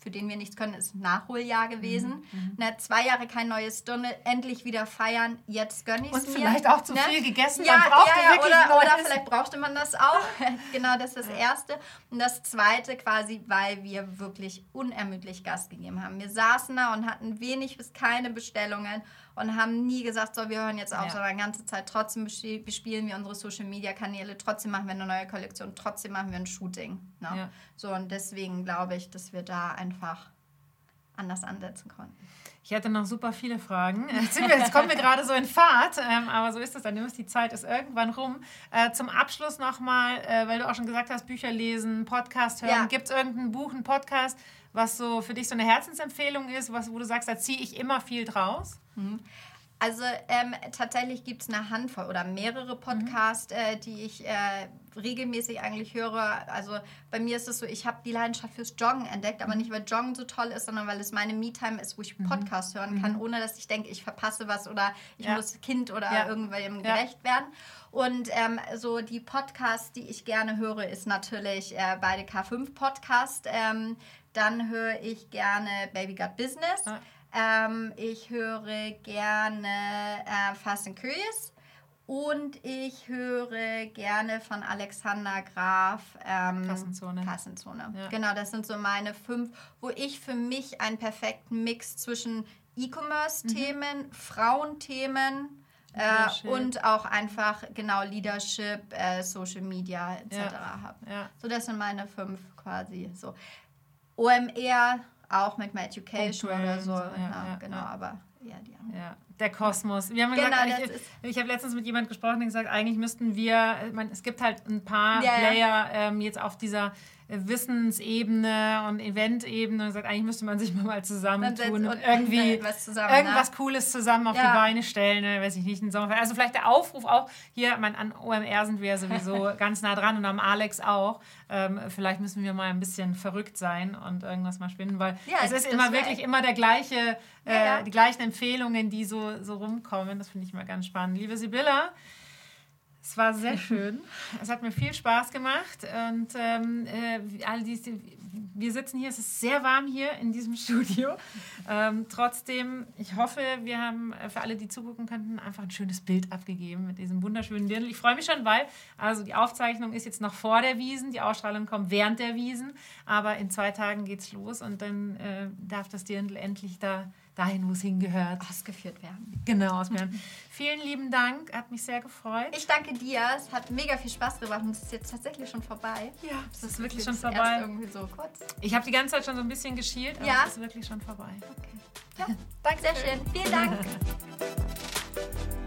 B: für den wir nichts können, ist ein Nachholjahr gewesen. Mhm. mhm. Ne, zwei Jahre kein neues Stunde, endlich wieder feiern, jetzt gönne ich es
A: mir. Und vielleicht auch zu ne? viel gegessen, ja, man ja,
B: ja, oder, oder vielleicht brauchte man das auch. genau, das ist das Erste. Und das Zweite quasi, weil wir wirklich unermüdlich Gas gegeben haben. Wir saßen da und hatten wenig bis keine Bestellungen und haben nie gesagt, so, wir hören jetzt auf, ja. sondern die ganze Zeit trotzdem bespielen wir unsere Social Media Kanäle, trotzdem machen wir eine neue Kollektion, trotzdem machen wir ein Shooting. Ne? Ja. So, und deswegen glaube ich, dass wir da einfach anders ansetzen konnten.
A: Ich hätte noch super viele Fragen. Jetzt, wir, jetzt kommen wir gerade so in Fahrt, ähm, aber so ist es dann. Die Zeit ist irgendwann rum. Äh, zum Abschluss nochmal, äh, weil du auch schon gesagt hast, Bücher lesen, Podcast hören. Ja. Gibt es irgendein Buch, einen Podcast, was so für dich so eine Herzensempfehlung ist, was, wo du sagst, da ziehe ich immer viel draus? Mhm.
B: Also ähm, tatsächlich gibt es eine Handvoll oder mehrere Podcasts, mhm. äh, die ich äh, regelmäßig eigentlich höre. Also bei mir ist es so, ich habe die Leidenschaft fürs Joggen entdeckt, aber mhm. nicht weil Joggen so toll ist, sondern weil es meine Me-Time ist, wo ich mhm. Podcast hören kann, mhm. ohne dass ich denke, ich verpasse was oder ich ja. muss Kind oder ja. irgendwem gerecht ja. werden. Und ähm, so die Podcasts, die ich gerne höre, ist natürlich äh, beide K5 Podcast. Ähm, dann höre ich gerne Baby Got Business. Ah. Ähm, ich höre gerne äh, Fast and Curious. Und ich höre gerne von Alexander Graf ähm, Kassenzone. Kassenzone. Ja. Genau, das sind so meine fünf, wo ich für mich einen perfekten Mix zwischen E-Commerce-Themen, mhm. Frauenthemen äh, und auch einfach genau Leadership, äh, Social Media etc. Ja. habe. Ja. So, das sind meine fünf quasi. So. OMR auch mit My Education oder so. Ja, ja, ja, genau, aber ja, die haben.
A: Der Kosmos. Wir haben genau, gesagt, ich, ich habe letztens mit jemandem gesprochen, der gesagt, eigentlich müssten wir, man, es gibt halt ein paar Player ähm, jetzt auf dieser Wissensebene und Eventebene und sagt, eigentlich müsste man sich mal zusammentun und, irgendwie zusammen, irgendwas ne? Cooles zusammen auf ja. die Beine stellen, ne? weiß ich nicht, ein Sommerfest. Also vielleicht der Aufruf auch, hier man, an OMR sind wir ja sowieso ganz nah dran und am Alex auch. Ähm, vielleicht müssen wir mal ein bisschen verrückt sein und irgendwas mal spinnen, weil ja, es ist immer wirklich immer der gleiche, äh, ja, die gleichen Empfehlungen, die so, so rumkommen. Das finde ich mal ganz spannend. Liebe Sibylla, es war sehr schön. Es hat mir viel Spaß gemacht. Und ähm, äh, all diese, wir sitzen hier, es ist sehr warm hier in diesem Studio. Ähm, trotzdem, ich hoffe, wir haben äh, für alle, die zugucken könnten, einfach ein schönes Bild abgegeben mit diesem wunderschönen Dirndl. Ich freue mich schon, weil also die Aufzeichnung ist jetzt noch vor der Wiesen, die Ausstrahlung kommt während der Wiesen. Aber in zwei Tagen geht's los und dann äh, darf das Dirndl endlich da dahin, wo es hingehört.
B: Ausgeführt werden.
A: Genau, ausgeführt. Vielen lieben Dank, hat mich sehr gefreut.
B: Ich danke dir. Es hat mega viel Spaß gemacht und es ist jetzt tatsächlich schon vorbei.
A: Ja, es ist wirklich schon vorbei.
B: Irgendwie so kurz.
A: Ich habe die ganze Zeit schon so ein bisschen geschielt, aber
B: Ja.
A: es ist wirklich schon vorbei.
B: Okay. Ja, danke. Sehr schön. Vielen Dank.